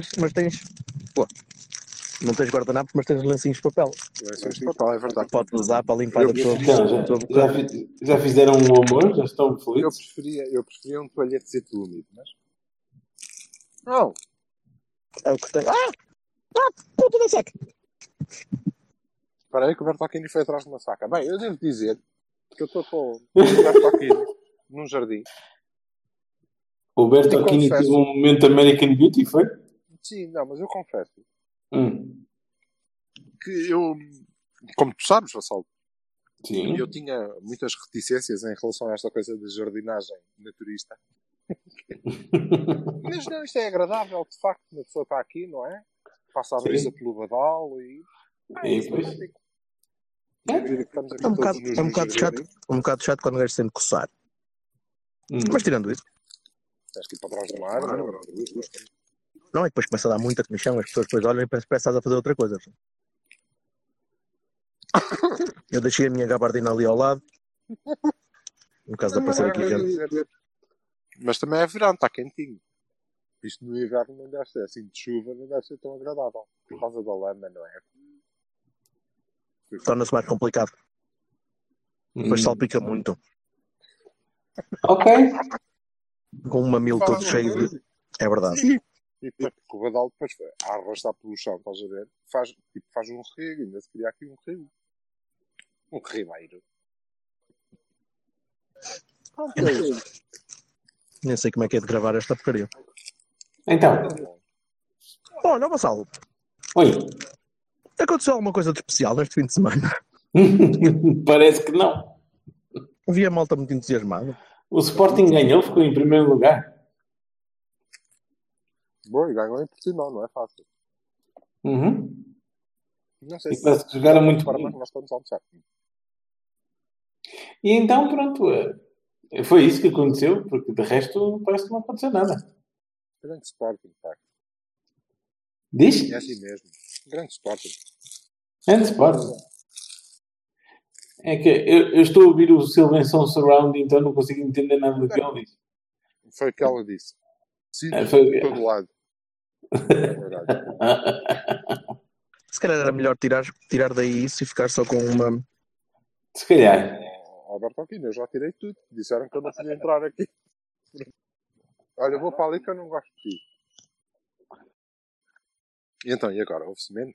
Tens, mas tens pô, não tens guardanapos, mas tens lencinhos de papel. Lencinhos de papel, é verdade. Podes usar para limpar a tua, já, a tua já, boca. fi- já fizeram um amor? Já estão Eu felizes? preferia, eu preferia um toalhetezito úmido, mas. Não, É o que tem. Ah! Ah! Puta da seca! espera aí que o Bertolini foi atrás de uma saca. Bem, eu devo dizer que eu estou com o Bertolini num jardim. O Bertolini teve um momento American Beauty, foi? Sim, não, mas eu confesso Hum. que eu, como tu sabes, Vassal, Sim. eu tinha muitas reticências em relação a esta coisa de jardinagem naturista. Mas não, isto é agradável, de facto, uma pessoa está aqui, não é? Passa a brisa Sim. pelo badal e. Ah, é estamos aqui É um bocado, é um bocado chato, um bocado chato quando o gajo se sente coçar. Hum. Mas tirando isso, Tens que ir para trás de uma árvore. Não é que depois começa a dar muita comissão, as pessoas depois olham e parece que estás a fazer outra coisa. Eu deixei a minha gabardina ali ao lado. No caso de aparecer aqui gente. Mas também é verão, está quentinho. Isto no inverno não deve ser assim de chuva, não deve ser tão agradável. Por causa da lama, não é? Torna-se mais complicado. Depois Hum. salpica muito. Ok. Com um mamilo todo cheio de. É verdade. E depois, porque o badal depois a arrastar pelo chão, estás a ver? Faz, tipo, faz um rego, ainda se cria aqui um rio. Um ribeiro. Pronto, é isso. Nem sei como é que é de gravar esta porcaria. Então, Olha, Vassalo, oi. aconteceu alguma coisa de especial neste fim de semana? Parece que não. Vi a malta muito entusiasmada. O Sporting ganhou, ficou em primeiro lugar. Bom, e ganhou em Portugal, não é fácil. Uhum. Não sei E parece que jogaram muito para bem. nós estamos a almoçar. E então, pronto. eh, Foi isso que aconteceu, porque de resto parece que não aconteceu nada. Grande Sporting, pá. Diz? É assim mesmo. Grande Sporting. Antes Sporting. É que eu, eu estou a ouvir o Silvenson Surround, então não consigo entender nada do que ele disse. Foi o que ela disse. Sim, É, foi- todo lado. É verdade. Se calhar era melhor tirar, tirar daí isso e ficar só com uma. Se calhar. Alberto Aquino, eu já tirei tudo. Disseram que eu não podia entrar aqui. Olha, eu vou para ali que eu não gosto de ti. E então, e agora? Houve-se menos?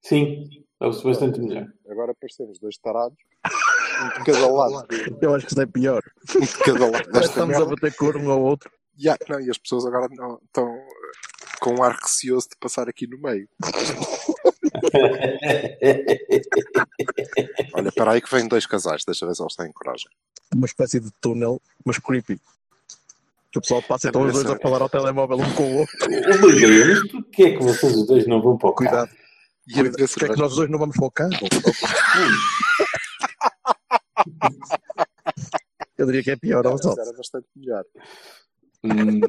Sim, ouve-se bastante melhor. Agora parecemos dois tarados. Um de cada lado. Eu acho que isso é pior. Um de cada lado Estamos a bater cor um ao outro. Ya, não, e as pessoas agora não, estão eh, com um ar receoso de passar aqui no meio. Olha, espera aí que vêm dois casais. Deixa ver se eles têm coragem. Uma espécie de túnel, mas creepy. Que o pessoal passa e estão os dois a falar ao telemóvel um com o outro. Mas porquê é que vocês os dois não vão para o carro? Cuidado. E Porque é que nós dois não vamos para o carro? Eu diria que é pior, só. era bastante melhor. Hum,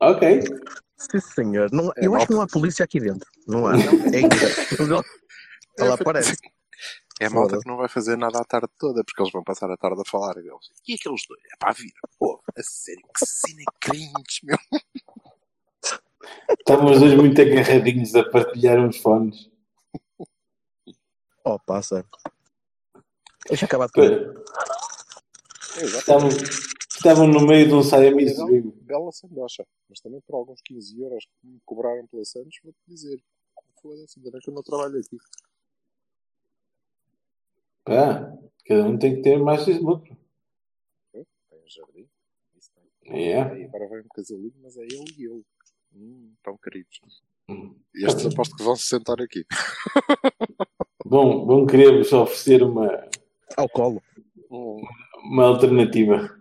ok. Sim, senhor. Não, É, eu acho que não há polícia aqui dentro. Não há. É. Ela aparece. É a malta que não vai fazer nada a tarde toda, porque eles vão passar a tarde a falar deles. E aqueles dois? É para a vida. Pô, a sério, que cena cringe, meu. Estavam os dois muito agarradinhos a partilhar uns fones. Oh, passa. Deixa acabar de comer. Estavam, estavam no meio de um Siamese Bela, Dream. bela sandocha. Mas também por alguns 15 euros que me cobraram pela Santos, vou-te dizer. Foda-se, ainda bem que eu não trabalho aqui. Pá, cada um tem que ter mais de lucro. Tem um jardim. Isso tem. Yeah. Aí agora vem um casalinho, mas é ele e eu. Hum, tão queridos. Hum. E estes aposto que vão se sentar aqui. Bom, vão querer-vos oferecer uma, Ao colo. Um, Uma alternativa.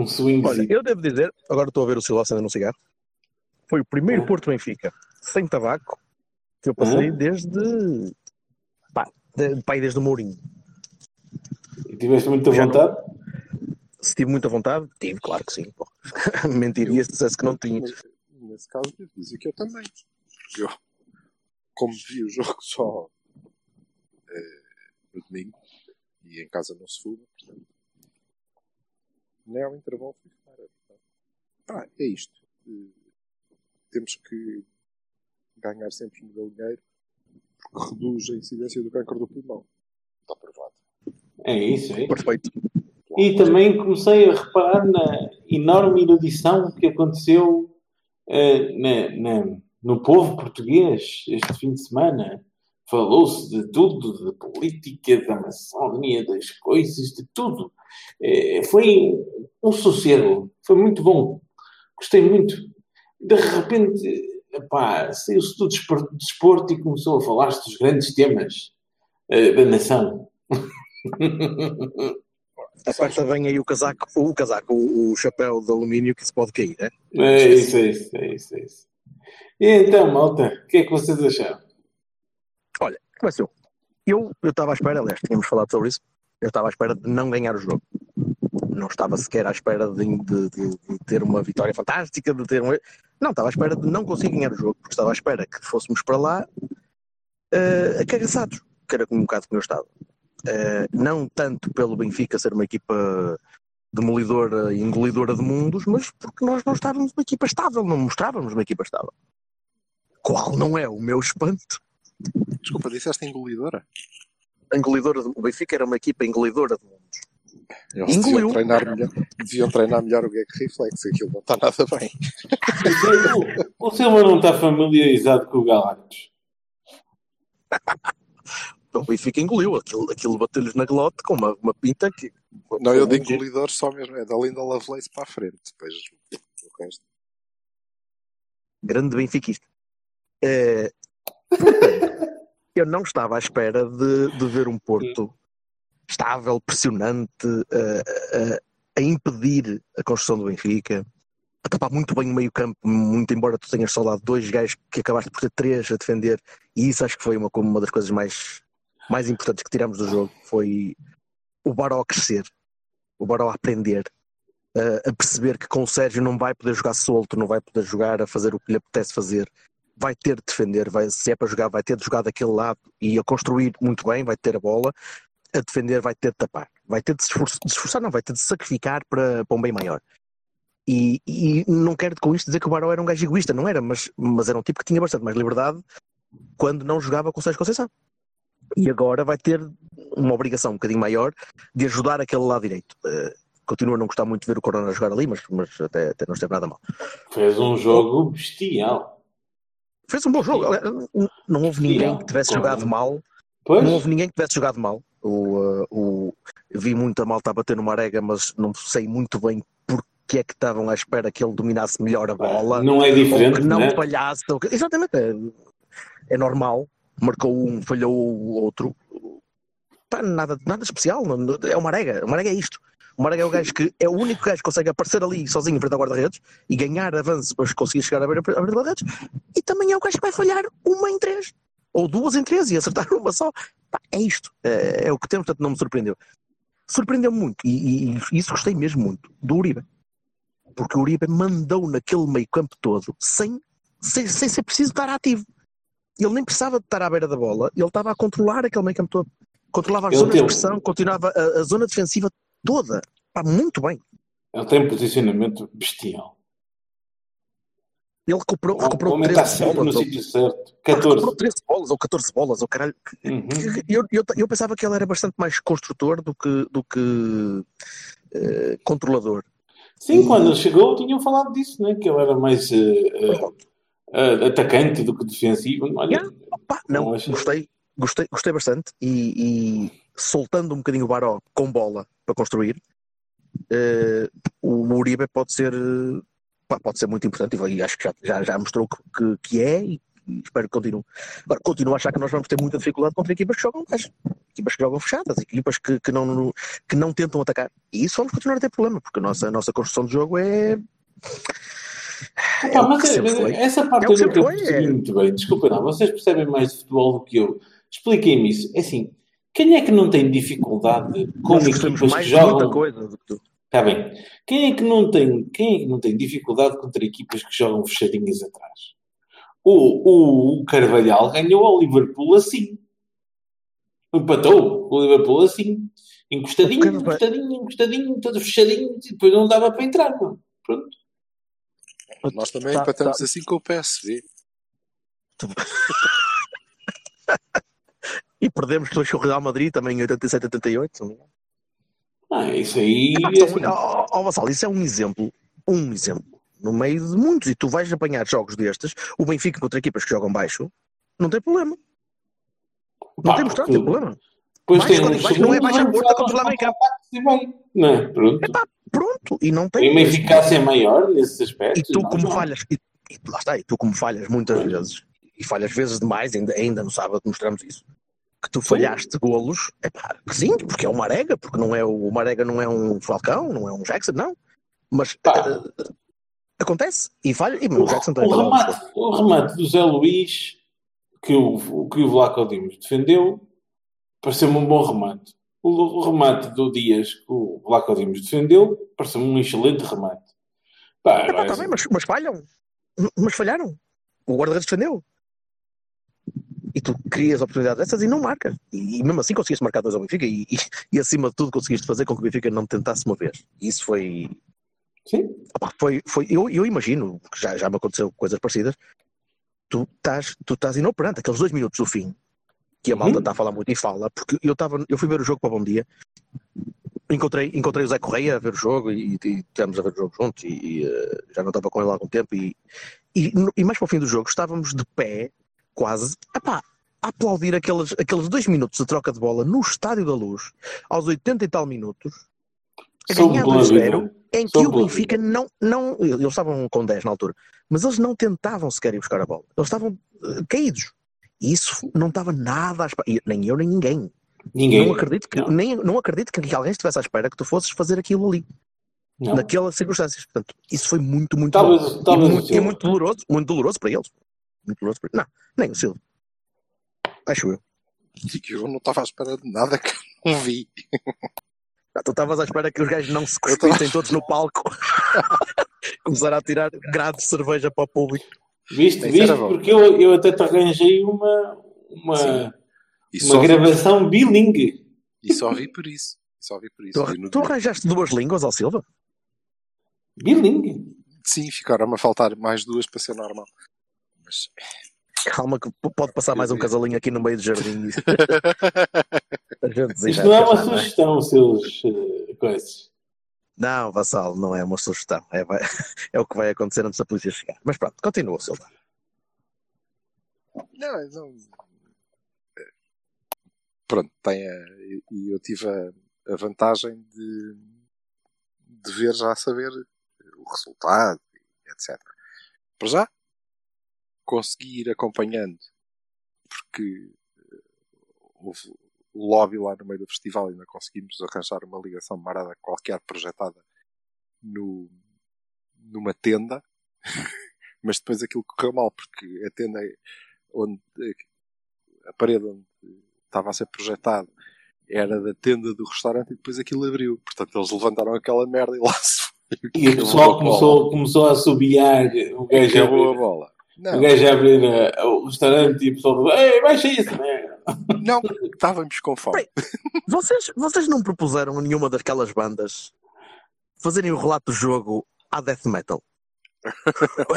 Um swing. Olha, eu devo dizer, agora estou a ver o Silva acendendo um cigarro. Foi o primeiro Ah. Porto Benfica sem tabaco que eu passei Ah. desde. Pá, de, pá, desde o Mourinho. E tiveste muita Já não- vontade? Se tive muita vontade, tive, claro que sim. Mentiria se dissesse que não tinha. nesse caso, eu dizia que eu também. Eu, como vi o jogo só eh, no domingo e em casa não se fuma, portanto, fui fumar. é verdade. Ah, é isto. Temos que ganhar sempre no galinheiro porque reduz a incidência do câncer do pulmão. Está provado. É isso, é isso. Perfeito. E também comecei a reparar na enorme erudição que aconteceu eh, na- na- no povo português este fim de semana. Falou-se de tudo, da política, da maçonia, das coisas, de tudo. Eh, foi um sossego, foi muito bom. Gostei muito. De repente, epá, saiu-se do despor- desporto e começou a falar-se dos grandes temas eh, da nação. Aperta bem aí o casaco, o casaco, o, o chapéu de alumínio que se pode cair, é? É isso, é isso, é isso, é isso. E então, malta, o que é que vocês acharam? Olha, começou. Eu estava à espera, aliás, tínhamos falado sobre isso. Eu estava à espera de não ganhar o jogo. Não estava sequer à espera de, de- de- de ter uma vitória fantástica, de ter um. Não, estava à espera de não conseguir ganhar o jogo, porque estava à espera que fôssemos para lá uh, acagaçados, que era um bocado como eu estava. Eh, não tanto pelo Benfica ser uma equipa demolidora e engolidora de mundos, mas porque nós não estávamos uma equipa estável, não mostrávamos uma equipa estável. Qual não é o meu espanto? Desculpa, disseste engolidora? A engolidora de... O Benfica era uma equipa engolidora de mundos. Eles Engoliu. deviam treinar, melhor, deviam treinar melhor o gag reflex, aquilo não está nada bem. O, o Silva não está familiarizado com o Galactus. O Benfica engoliu, aquilo, aquilo bateu-lhes na glote com uma, uma pinta que. Não, eu de engolidor só mesmo, é da Linda Lovelace para a frente, depois o resto. grande benfiquista. Eh, portanto, eu não estava à espera de, de ver um Porto estável, pressionante, eh, eh, a impedir a construção do Benfica, a tapar muito bem o meio campo, muito embora tu tenhas só lá dois gajos que acabaste por ter três a defender, e isso acho que foi uma, uma das coisas mais, mais importantes que tiramos do jogo, foi o Baró a crescer, o Baró a aprender, a- a perceber que com o Sérgio não vai poder jogar solto, não vai poder jogar a fazer o que lhe apetece fazer, vai ter de defender, vai, se é para jogar, vai ter de jogar daquele lado e a construir muito bem, vai ter a bola, a defender vai ter de tapar, vai ter de se esforçar, de esforçar não, vai ter de sacrificar para, para um bem maior. E, e não quero com isto dizer que o Baró era um gajo egoísta, não era, mas, mas era um tipo que tinha bastante mais liberdade quando não jogava com o Sérgio Conceição. E agora vai ter uma obrigação um bocadinho maior de ajudar aquele lado direito. Eh, continuo a não gostar muito de ver o Corona jogar ali, mas, mas até, até não esteve nada mal. Fez um jogo bestial. Fez um bom jogo. Não, houve ninguém que tivesse jogado mal. Pois, Não houve ninguém que tivesse jogado mal. O, uh, o, vi muita malta a bater no Marega, mas não sei muito bem porque é que estavam à espera que ele dominasse melhor a bola. não é ou diferente, que não né? falhasse. ou que- Exatamente. É, é normal. Marcou um, falhou o outro. Pá, nada, nada especial. É o Marega. O Marega é isto. O Marega é o gajo que é o único gajo que consegue aparecer ali sozinho em frente ao guarda-redes e ganhar avanço para conseguir chegar à beira à beira do guarda-redes. E também é o gajo que vai falhar uma em três. Ou duas em três e acertar uma só. Pá, é isto. É, é o que temos, portanto não me surpreendeu. Surpreendeu-me muito, e, e- e isso gostei mesmo muito, do Uribe. Porque o Uribe mandou naquele meio campo todo sem, sem, sem ser preciso estar ativo. Ele nem precisava de estar à beira da bola, ele estava a controlar aquele meio campo todo. Controlava as Ele zonas de pressão, continuava a, a zona defensiva toda. Pá, muito bem. Ele tem um posicionamento bestial. Ele recuperou, O recuperou homem está 13 sempre no bolas. ou- sítio certo. Pá, 14. Recuperou 13 bolas ou 14 bolas, ou caralho. Uhum. Eu, eu, eu, pensava que ele era bastante mais construtor do que, do que eh, controlador. Sim, quando ele chegou tinham falado disso, né? que ele era mais eh, eh, atacante do que defensivo. Olha, Yeah. Pá, não, Não gostei, gostei, gostei bastante e, e soltando um bocadinho o Baró com bola para construir, eh, o Uribe pode ser, pá, pode ser muito importante e acho que já, já, já mostrou que, que, é e, espero que continue. Agora, continuo a achar que nós vamos ter muita dificuldade contra equipas que jogam baixo, equipas que jogam fechadas, equipas que, que, não, que não tentam atacar. E isso vamos continuar a ter problema, porque a nossa, a nossa construção de jogo é. Opa, o mas que é- mas essa parte É eu foi, percebi é. muito bem. Desculpa, não. Vocês percebem mais de futebol do que eu. Expliquem-me isso. É assim, quem é que não tem dificuldade com Nós equipas mais que de muita jogam... coisa do que tu. Está bem. Quem é que não tem, quem é que não tem dificuldade contra equipas que jogam fechadinhas atrás? O, o, o Carvalhal ganhou ao Liverpool assim. Empatou o Liverpool assim. Encostadinho, Carvalho- encostadinho, encostadinho, todo fechadinho, e depois não dava para entrar. Pronto. Nós também Tá- empatamos tá- assim com o PSV. E perdemos depois com o Real Madrid também em 87, 88. se não me engano. Ah, isso aí. Epá, é então, assim. ó, ó, Vassal, isso é um exemplo, um exemplo, no meio de muitos, e tu vais apanhar jogos destes, o Benfica contra equipas que jogam baixo, não tem problema. Não Pá, tem mostrado, porque tem problema. Baixo, tem uns baixo não é baixo a porta contra e vai. Não é? Pronto. Epá, pronto, e não tem. Uma eficácia maior nesses E aspectos. tu Não, como não. falhas, e, e lá está, e tu como falhas muitas vezes, e falhas vezes demais, ainda, ainda no sábado mostramos isso, que tu falhaste golos, é pá, que sim, porque é o Marega, porque não é o, o Marega não é um Falcão, não é um Jackson, não. Mas Pá. eh, acontece, e falha, e O, Jackson também o remate, o remate do Zé Luís que o, que o Vlaco Dimos defendeu pareceu-me um bom remate. O, o remate do Dias que o Vlaco Dimos defendeu pareceu-me um excelente remate. Pá, Epá, agora, tá bem, mas, mas falham, mas falharam. O guarda-redes defendeu. E tu crias oportunidades dessas e não marcas. E, e mesmo assim conseguiste marcar dois ao Benfica e, e, e acima de tudo conseguiste fazer com que o Benfica não tentasse uma vez. E isso foi, sim, foi, foi eu, eu imagino, que já, já me aconteceu coisas parecidas, tu estás, tu estás inoperante, aqueles dois minutos do fim, que a malta Uhum. está a falar muito e fala, porque eu, tava, eu fui ver o jogo para Bom Dia, encontrei, encontrei o Zé Correia a ver o jogo e, e a ver o jogo juntos e, e, eh, já não estava com ele há algum tempo e, e, e mais para o fim do jogo estávamos de pé, quase, epá, aplaudir aqueles, aqueles dois minutos de troca de bola no Estádio da Luz, aos 80 e tal minutos, a ganhar pela 2-0, vida. em que o Benfica não, não. Eles estavam com 10 na altura, mas eles não tentavam sequer ir buscar a bola. Eles estavam eh, caídos. E isso não estava nada à espera. Nem eu, nem ninguém. Ninguém. Não acredito, que, Não. Nem, não acredito que alguém estivesse à espera que tu fosses fazer aquilo ali, Não. naquelas circunstâncias. Portanto, isso foi muito, muito Talvez- bom. talvez e, muito, e muito doloroso, muito doloroso para eles. Não, nem o Silva. Acho eu. Eu não estava à espera de nada que eu não vi. Ah, Tu estavas à espera que os gajos não se Eu tava- cuspissem todos no palco. Começaram a tirar grades de cerveja para o público. Viste, Isso viste? Porque eu, eu até te arranjei uma, uma, uma só, vi, gravação bilingue. e só vi por isso. Só vi por isso. Tu, tu arranjaste duas línguas ao Silva? Bilingue. Sim, ficaram-me a faltar mais duas para ser normal. Mas Calma que pode passar mais um casalinho aqui no meio do jardim. Isto não é uma é? sugestão, seus eh, coisas. Não, Vassal, não é uma sugestão. É, vai- é o que vai acontecer antes da polícia chegar. Mas pronto, continua, Silva. Não, não. é, Pronto, tem a, e- e eu tive a, a vantagem de, de ver já saber o resultado, etc. Para já, consegui ir acompanhando, porque eh, houve o lobby lá no meio do festival e ainda conseguimos arranjar uma ligação marada qualquer projetada no, numa tenda, mas depois aquilo correu mal, porque a tenda onde a parede onde estava a ser projetado era da tenda do restaurante e depois aquilo abriu. Portanto, eles levantaram aquela merda e lá se foi. E o pessoal começou, começou a assobiar o gajo Acabou a abrir, bola. o Não, gajo a abrir eh, o restaurante e o pessoal falou, ei, baixa isso, merda. não, estávamos com fome. Vocês, vocês não propuseram a nenhuma daquelas bandas fazerem o relato do jogo à death metal?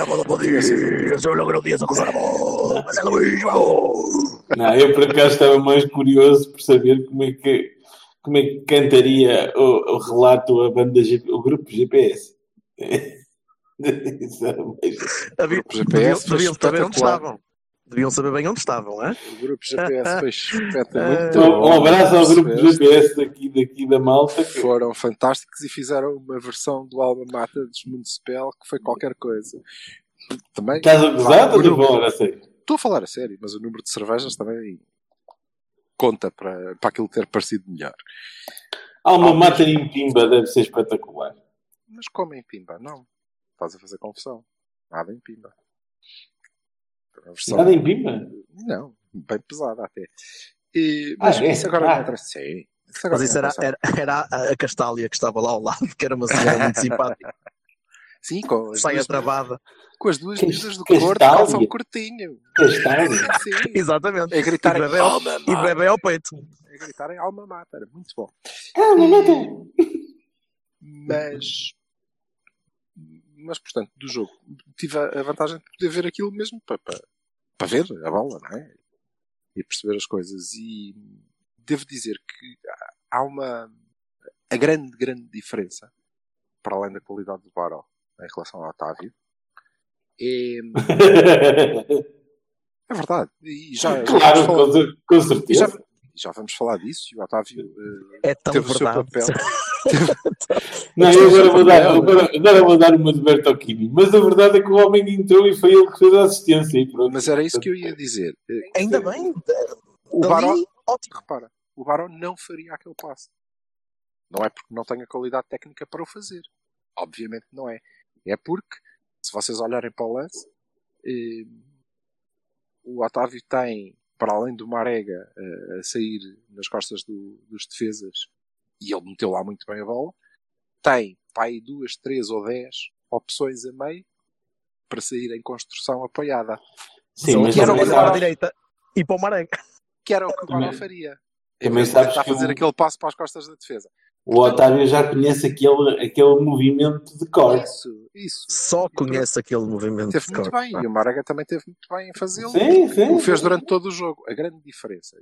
É! Não, eu por acaso estava mais curioso por saber como é que, como é que cantaria o, o relato a banda, o grupo GPS. Havia- grupo GPS foi deviam saber onde espetacular. estavam. Deviam saber bem onde estavam, é? O grupo GPS foi espetacular. Ah. Muito Um, abraço ao grupo? GPS daqui, daqui da malta. que- Foram fantásticos e fizeram uma versão do Alma Mata dos Municipal que foi qualquer coisa. Também, Estás a gozar ou não sei. Estou a falar a sério, mas o número de cervejas também conta para, para aquilo ter parecido melhor. Alma Mater em Pimba deve ser espetacular. Mas como em Pimba? Não. Estás a fazer confusão. Nada em Pimba. A versão- Nada em Pimba? Não, bem pesada até. E, Ah, mas é? isso agora Ah. não interessa. Sim. Isso agora Mas isso era, era, era a- Castália que estava lá ao lado, que era uma senhora muito simpática. Sim, com as, Saia duas, travada. com as duas medidas do corpo, calção curtinho. Castália. Sim. Exatamente. É gritar e em bebê, ao, alma e bebê ao peito. É gritar em alma mater. Muito bom. Alma Mater. Mas, mas portanto, do jogo, tive a vantagem de poder ver aquilo mesmo para, para, para ver a bola, não é? E perceber as coisas. E devo dizer que há uma. A grande, grande diferença, para além da qualidade do Baró em relação ao Otávio, é, é verdade. E já, já Claro, falar- com, com e já, certeza. Já vamos falar disso. E o Otávio eh, É tão teve o seu verdade. papel. Não, eu agora vou dar, agora, agora vou dar uma de Bertocchini. Mas a verdade é que o homem entrou e foi ele que fez a assistência. E pronto. Mas era isso que eu ia dizer. Eh, Ainda bem. O Baró, ótimo. repara, o Baró não faria aquele passe. Não é porque não tenha qualidade técnica para o fazer. Obviamente não é. É porque, se vocês olharem para o lance, eh, o Otávio tem, para além do Marega eh, a sair nas costas do- dos defesas, e ele meteu lá muito bem a bola, tem para aí duas, três ou dez opções a meio para sair em construção apoiada. Sim, Só mas que era olhar para a direita e para o Marega. Que era o que o faria. também Em vez de sabes tentar que fazer o- aquele passo para as costas da defesa. O Otávio já conhece aquele, aquele movimento de cor. Isso, isso. Só conhece aquele movimento Teve de muito cor. bem. E o Marega também teve muito bem em fazê-lo. Sim, sim. O fez durante todo o jogo. A grande diferença,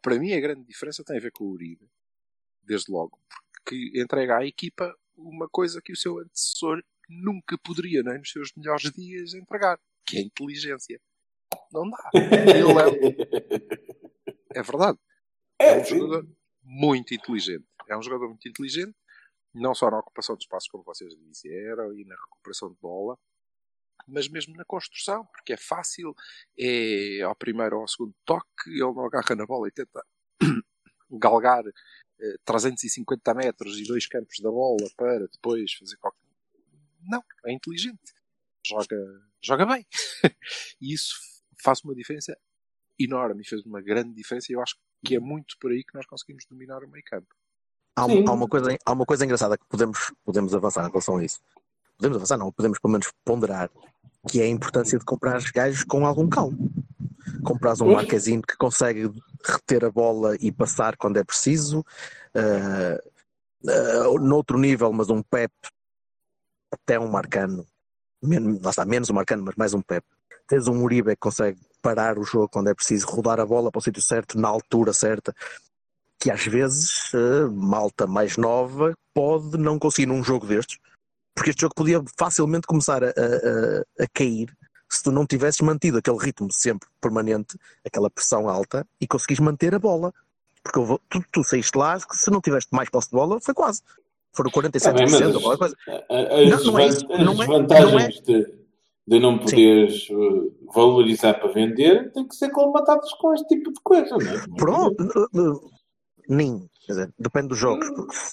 para mim, a grande diferença tem a ver com o Uribe, desde logo, porque entrega à equipa uma coisa que o seu antecessor nunca poderia, nem nos seus melhores dias, entregar, que é a inteligência. Não dá. Ele é, é verdade. É um jogador muito inteligente. É um jogador muito inteligente, não só na ocupação de espaços, como vocês disseram, e na recuperação de bola, mas mesmo na construção, porque é fácil, é ao primeiro ou ao segundo toque, ele não agarra na bola e tenta galgar eh, 350 metros e dois campos da bola para depois fazer qualquer. Não, é inteligente. Joga, joga bem. e isso faz uma diferença enorme e fez uma grande diferença e eu acho que é muito por aí que nós conseguimos dominar o meio campo. Há, há uma coisa, há uma coisa engraçada que podemos, podemos avançar em relação a isso. Podemos avançar, não, podemos pelo menos ponderar, que é a importância de comprar os gajos com algum calmo. Comprares um marquezinho que consegue reter a bola e passar quando é preciso. Uh, uh, noutro nível, mas um Pep até um Marcano. Men lá está, menos um Marcano, mas mais um Pep. Tens um Uribe que consegue parar o jogo quando é preciso, rodar a bola para o sítio certo, na altura certa que às vezes eh, malta mais nova pode não conseguir num jogo destes, porque este jogo podia facilmente começar a, a- a- cair se tu não tivesses mantido aquele ritmo sempre permanente, aquela pressão alta e conseguis manter a bola. Porque vou- tu, tu saíste lá, se não tiveste mais posse de bola, foi quase. Foram 47% Tá bem, mas ou qualquer coisa. As, Não, não é isso. desvan- as Não é- de, de não poderes uh, valorizar para vender têm que ser colmatadas com este tipo de coisa, não é? Pronto, nem, quer dizer, depende dos jogos.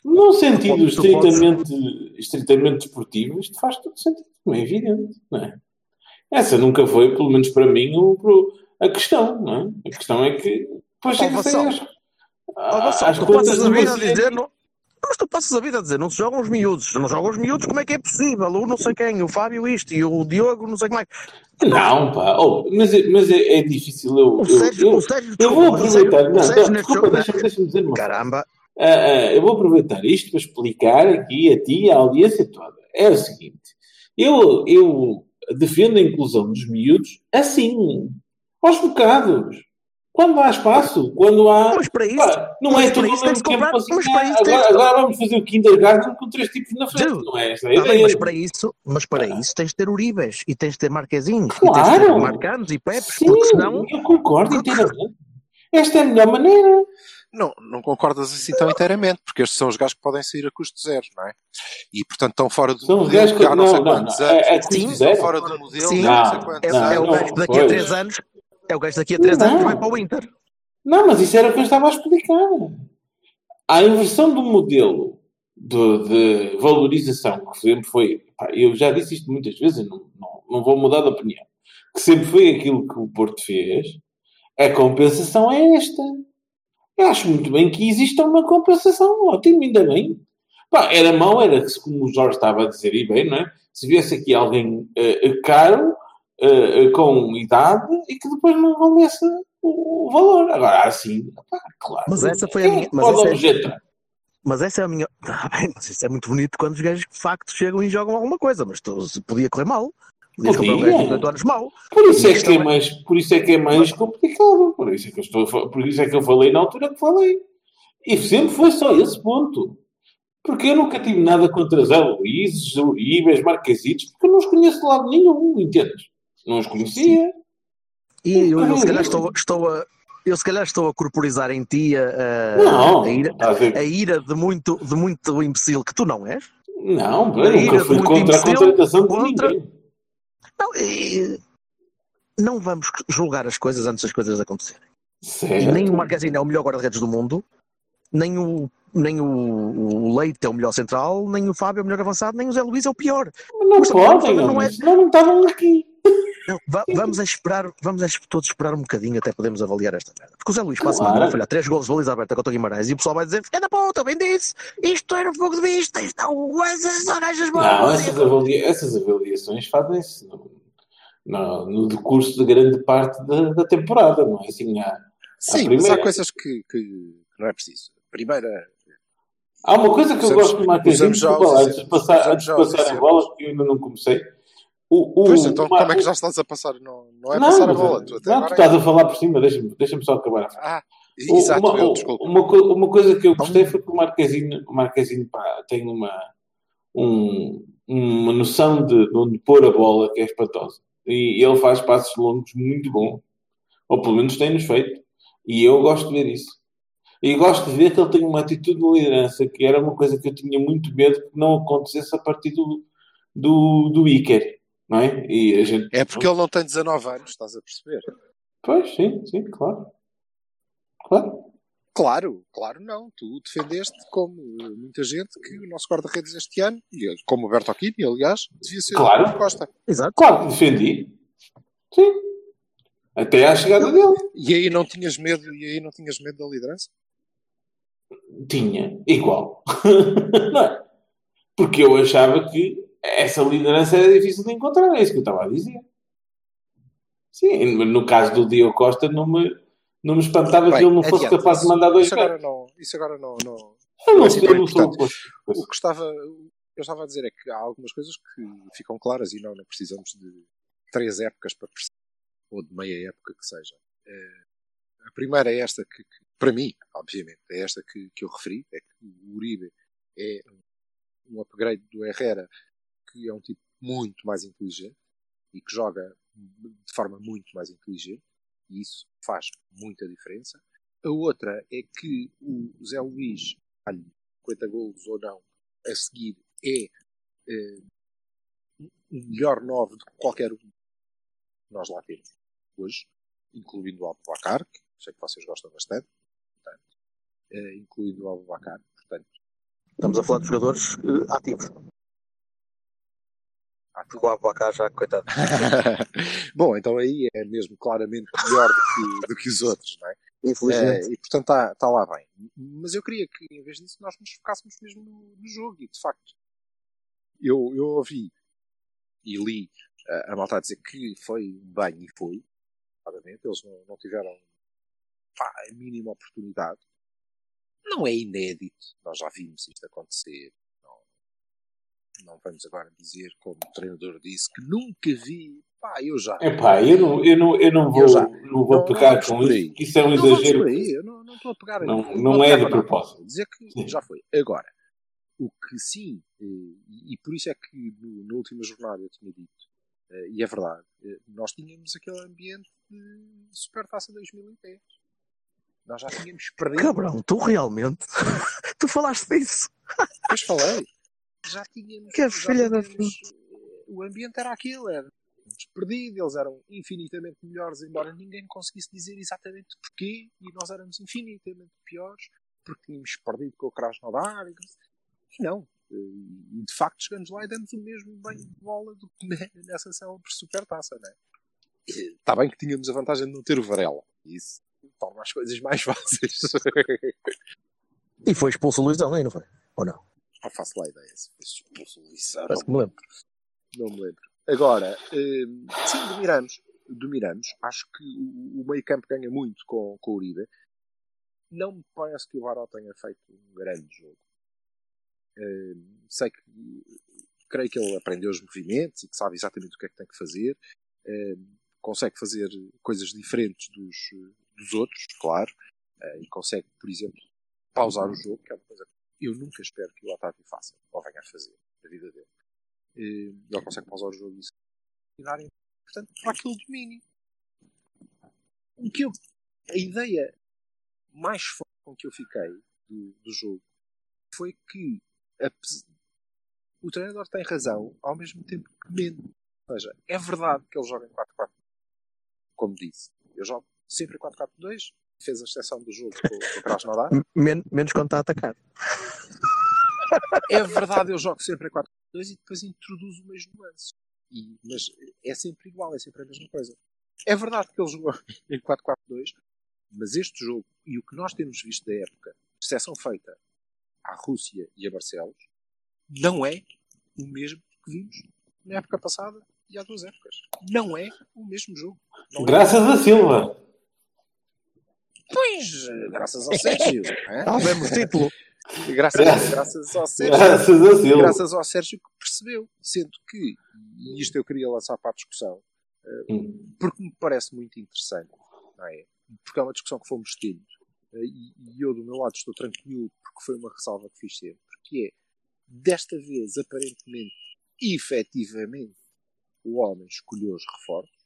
Num sentido Tu podes- estritamente, estritamente desportivo, isto faz todo sentido, como é evidente, não é? Essa nunca foi, pelo menos para mim, a questão, não é? A questão é que depois Ó, chega Vassal. às, Oh, Vassal, às tu contas passas a de mas tu passas a vida a dizer, não se jogam os miúdos, não jogam os miúdos, como é que é possível? O não sei quem, o Fábio isto e o Diogo, não sei como é. Não, pá, oh, mas, é, mas é, é difícil eu. O eu- Sérgio, eu- o Sérgio, eu vou o aproveitar, o não, não, desculpa, deixa-me deixa dizer uma. Caramba, Ah, ah, eu vou aproveitar isto para explicar aqui a ti e à audiência toda. É o seguinte: eu, eu defendo a inclusão dos miúdos assim, aos bocados. Quando há espaço, quando há. mas para isso, Pá, não mas é tudo ao mesmo tempo comprar- assim. mas para isso agora, agora vamos fazer o kindergarten com três tipos na frente, Dude, não é esta a Tá bem, ideia. mas para isso, mas para Ah. isso tens de ter Uribes e tens de ter Marquezinhos e tens de Claro. ter Marcanos e Pepes, Sim, porque senão eu concordo inteiramente. Esta é a melhor maneira. Não, não concordas assim tão inteiramente, porque estes são os gajos que podem sair a custo zero, não é? E portanto estão fora do São os modelo gajos que- há não, sei não, quantos não, anos. é- é Sim, estão fora do modelo Sim. há não sei quantos É, anos. é o gajo que daqui a. 3 anos. É o gajo que daqui a 3 anos Não. vai para o Inter. Não, mas isso era o que eu estava a explicar. A inversão do modelo de, de valorização, que sempre foi. pá, eu já disse isto muitas vezes, não, não, não vou mudar de opinião. Que sempre foi aquilo que o Porto fez. A compensação é esta. Eu acho muito bem que exista uma compensação. Ótimo, ainda bem. Pá, era mau, era que, como o Jorge estava a dizer, e bem, não é? Se viesse aqui alguém eh, caro, eh, com idade, e que depois não valesse o, valor. Agora, assim, pá, claro. Mas essa foi a é minha- mas essa é-? Mas essa é a minha. Ah, bem, mas isso é muito bonito quando os gajos de facto chegam e jogam alguma coisa, mas tu, podia correr mal. Um Podia. gajo de 18 anos mau. Por isso é que é mais, por isso é que é mais complicado. Por isso é que eu estou, por isso é que eu falei na altura que falei. E sempre foi só esse ponto. Porque eu nunca tive nada contra Zé Luís, Uribes, Marquesitos, porque eu não os conheço de lado nenhum, entendes? Não os conhecia. E eu, eu se calhar Uhum. estou, estou a. Eu se calhar estou a corporizar em ti a, a- Não, a, ira, a a ira de muito, de muito imbecil que tu não és. Não, A eu ira nunca fui contra a imbecil contratação de ninguém. Não, e- não vamos julgar as coisas antes das coisas acontecerem. Certo. nem o Marquezine é o melhor guarda-redes do mundo, nem o, nem o, o Leite é o melhor central, nem o Fábio é o melhor avançado, nem o Zé Luís é o pior. Não Mas também podem, não não é- não estavam aqui. Não, va- vamos a esperar, vamos a todos esperar um bocadinho até podemos avaliar esta merda. Porque o Zé Luís para a semana Claro. vai falhar 3 golos de baliza aberta contra o Guimarães e o pessoal vai dizer: Fica da puta, bem disse, isto era fogo de vista, isto é o coisas, só gajas Não, boas. essas, avalia- essas avaliações fazem-se no, no, no decurso de grande parte da, da temporada, não é assim? Há, Sim, mas há coisas que, que não é preciso. Primeira, há uma coisa que eu gosto os lá, antes de passar, antes de passar a bola, que eu ainda não comecei. O, o, Pois então, o Mar- como é que já estás a passar? Não, não é não, passar a bola. Tu não, tu estás a falar por cima, deixa-me deixa só acabar. Ah, exato, uma, eu, desculpa. uma, uma coisa que eu gostei foi que o Marquezinho, o Marquezinho pá, tem uma, um- uma noção de, de onde pôr a bola que é espantosa. E ele faz passos longos muito bons. Ou pelo menos tem-nos feito. E eu gosto de ver isso. E gosto de ver que ele tem uma atitude de liderança que era uma coisa que eu tinha muito medo que não acontecesse a partir do, do, do Iker. Não é? E a gente... É porque ele não tem 19 anos, estás a perceber? Pois, sim, sim, claro. Claro. Claro, claro não. Tu defendeste, como muita gente, que o nosso guarda-redes este ano, e como o Bertocchini, aliás, devia ser Claro. o Costa. Exato. Claro que defendi. Sim. Até à chegada dele. E aí não tinhas medo, e aí não tinhas medo da liderança? Tinha. Igual. não é? Porque eu achava que essa liderança era difícil de encontrar. É isso que eu estava a dizer. Sim, no caso do Diogo Costa, não me, não me espantava que Bem, ele não fosse adiante. capaz de mandar dois isso agora não, isso agora não, não, Eu não sei, tão eu não sou importante. oposto. O que estava, que eu estava a dizer é que há algumas coisas que ficam claras e não, não precisamos de três épocas para perceber, ou de meia época que seja. Eh, a primeira é esta que, que, para mim, obviamente, é esta que, que eu referi, é que o Uribe é um upgrade do Herrera, que é um tipo muito mais inteligente e que joga de forma muito mais inteligente, e isso faz muita diferença. A outra é que o Zé Luís, olha, 50 golos ou não, a seguir é eh, um melhor 9 do que qualquer um que nós lá temos hoje, incluindo o Albubacar, que sei que vocês gostam bastante, portanto, eh, incluindo o Albubacar, portanto, Estamos a falar de jogadores eh, ativos. Ativo. O Abacar já, coitado. Bom, então aí é mesmo claramente melhor do que, do que os outros, não é? Infelizmente. Eh, e portanto está tá lá bem. Mas eu queria que, em vez disso, nós nos focássemos mesmo no, no jogo. E de facto, eu, eu ouvi e li eh, a malta a dizer que foi bem e foi. Claramente, eles não, não tiveram pá, a mínima oportunidade. Não é inédito. Nós já vimos isto acontecer. Não, não vamos agora dizer, como o treinador disse, que nunca vi. Pá, eu já. Epá, eu não, eu não, eu não vou, Eu já- não vou não- pegar não com por aí. isso, isso é um Não exagero. aí, eu não, não estou a pegar Não- vou não é de propósito. Vou dizer que Sim. já foi. Agora, o que sim, eh, e, e por isso é que no- na última jornada eu tinha dito, eh, e é verdade, eh, nós tínhamos aquele ambiente de Supertaça 2010. Nós já tínhamos perdido. Cabrão, tu realmente. tu falaste disso. Depois falei. Já tínhamos. Que já filha da tínhamos- O ambiente era aquilo, era. Perdido, eles eram infinitamente melhores, embora ninguém conseguisse dizer exatamente porquê, e nós éramos infinitamente piores, porque tínhamos perdido com o Krasnodar. E e não. E de facto chegamos lá e demos o mesmo banho de bola do que nessa célebre supertaça, não é? Está bem que tínhamos a vantagem de não ter o Varela. Isso torna as coisas mais fáceis. E foi expulso o Luizão, aí, não foi? Ou não? Não faço lá ideia se expulso o Luís. Ah, Parece não, que me lembro. não me lembro. Agora, hum, sim, dominamos. Dominamos. Acho que o, o meio campo ganha muito com, com o Uribe. Não me parece que o Baró tenha feito um grande jogo. Hum, sei que creio que ele aprendeu os movimentos e que sabe exatamente o que é que tem que fazer. Hum, consegue fazer coisas diferentes dos, dos outros, claro. Eh, e consegue, por exemplo, pausar o jogo, que é uma eu nunca espero que o Otávio faça ou venha a fazer na vida dele. Eh, Ele consegue pausar o jogo e isso. Portanto, para aquele domínio. O que eu, a ideia mais forte com que eu fiquei do, do jogo foi que apes- o treinador tem razão ao mesmo tempo que mente. Ou seja, é verdade que ele joga em 4-4. Como disse, eu jogo sempre em 4-4-2. Fez a exceção do jogo com, com o Krasnodar. Men- menos quando está a atacar. É verdade, eu jogo sempre em 4-4-2 e depois introduzo umas nuances. E, mas é sempre igual, é sempre a mesma coisa. É verdade que ele jogou em 4-4-2, mas este jogo e o que nós temos visto da época, exceção feita à Rússia e a Barcelos, não é o mesmo que vimos na época passada e há duas épocas. Não é o mesmo jogo. Não é. Graças a Silva. Pois, eh, graças ao Sérgio. é? Vemos título. Graças, Graças- graças ao Sérgio. Graças a graças ao Sérgio que percebeu. Sendo que, e isto eu queria lançar para a discussão, eh, porque me parece muito interessante, não é? Porque é uma discussão que fomos tendo, eh, e, e eu do meu lado estou tranquilo, porque foi uma ressalva que fiz sempre, que é, desta vez, aparentemente, efetivamente, o homem escolheu os reforços,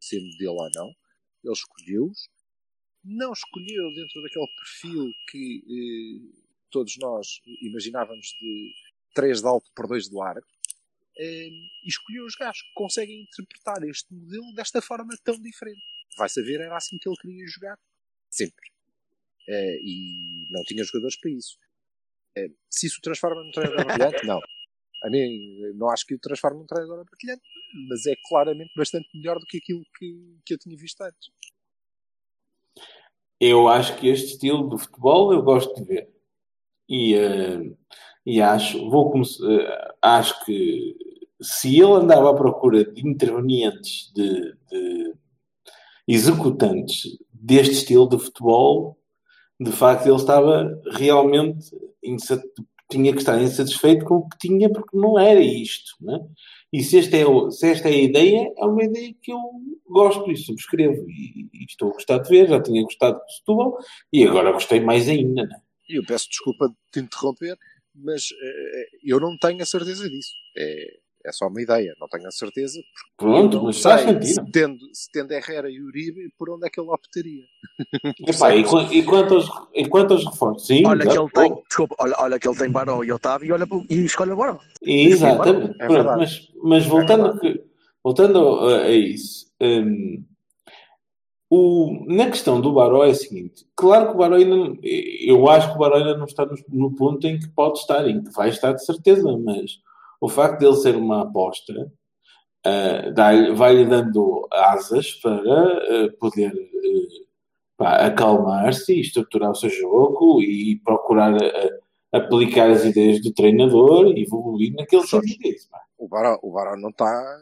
sendo dele ou não, ele escolheu-os, não escolheu dentro daquele perfil que eh, todos nós imaginávamos de 3 de alto por 2 de largo, e escolheu os gajos que conseguem interpretar este modelo desta forma tão diferente. Vai saber, era assim que ele queria jogar. Sempre. Eh, e não tinha jogadores para isso. Eh, se isso o transforma num treinador brilhante, não. A mim, não acho que o transforme num treinador brilhante, mas é claramente bastante melhor do que aquilo que, que eu tinha visto antes. Eu acho que este estilo de futebol eu gosto de ver. E, eh, e acho, vou começar, eh, acho que se ele andava à procura de intervenientes, de, de executantes deste estilo de futebol, de facto ele estava realmente tinha que estar insatisfeito com o que tinha porque não era isto, né? E se, é, se esta é a ideia, é uma ideia que eu gosto e subscrevo e, e estou a gostar de ver, já tinha gostado de Setúbal e agora gostei mais ainda, né? E eu peço desculpa de te interromper, mas eh, eu não tenho a certeza disso. É, é só uma ideia, não tenho a certeza. porque Pronto, mas faz sentido. se tendo, se tendo Herrera e Uribe, por onde é que ele optaria. Epá, e, e quanto aos, e quanto aos reforços? Sim, Olha que ele tem, desculpa, olha, olha que ele tem Barão e Otávio e, olha, e escolhe o Barão. Exatamente. É Pronto, verdade. mas, mas voltando, que- voltando a, a isso, hum, o, na questão do Baró é o seguinte: claro que o Baró ainda, eu acho que o Baró ainda não está no, no ponto em que pode estar, em que vai estar de certeza, mas o facto dele ser uma aposta dá-lhe- vai-lhe dando asas para ah, poder pá, acalmar-se e estruturar o seu jogo e procurar aplicar as ideias do treinador e evoluir naquele sentido. O Barão, o Barão não está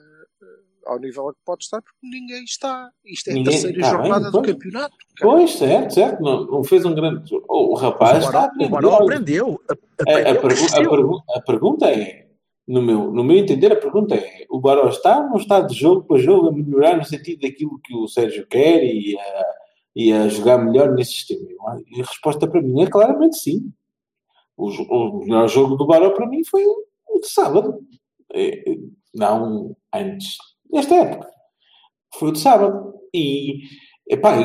ao nível a que pode estar, porque ninguém está. Isto é a Ninguém- terceira tá jornada bem, do pois. campeonato. cara. Pois, certo, certo. Não, não fez um grande. O, o rapaz o está a Barão, o aprender. Barão olha. aprendeu. a- A, a aprendeu, pergu- a pergu- a pergunta é, no meu, no meu entender, a pergunta é: o Baró está ou não está de jogo para jogo a melhorar no sentido daquilo que o Sérgio quer e a, e a jogar melhor nesse sistema? E a resposta para mim é claramente sim. O, o melhor jogo do Baró para mim foi o de sábado, É, é, não antes desta época. Foi o de sábado. E, epá,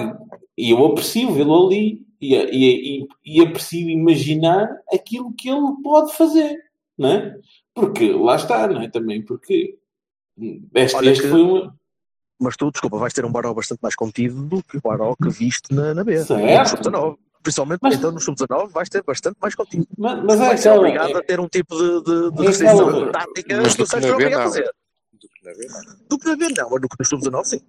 e- eu aprecio vê-lo ali e, e, e, e aprecio imaginar aquilo que ele pode fazer, não é? Porque lá está, não é? Também porque este, Olha este que- foi um. Mas tu, desculpa, vais ter um Baró bastante mais contido do que o Baró que viste na, na B. Certo. No Sub-19. Principalmente Mas- então no Sub-19 vais ter bastante mais contido. Mas, mas é Vai ser obrigado a ter um tipo de, de, de é restrição tática Mas que é B, obrigado a fazer. Do que na B, não. Do que não, mas no, no Sub-19 sim.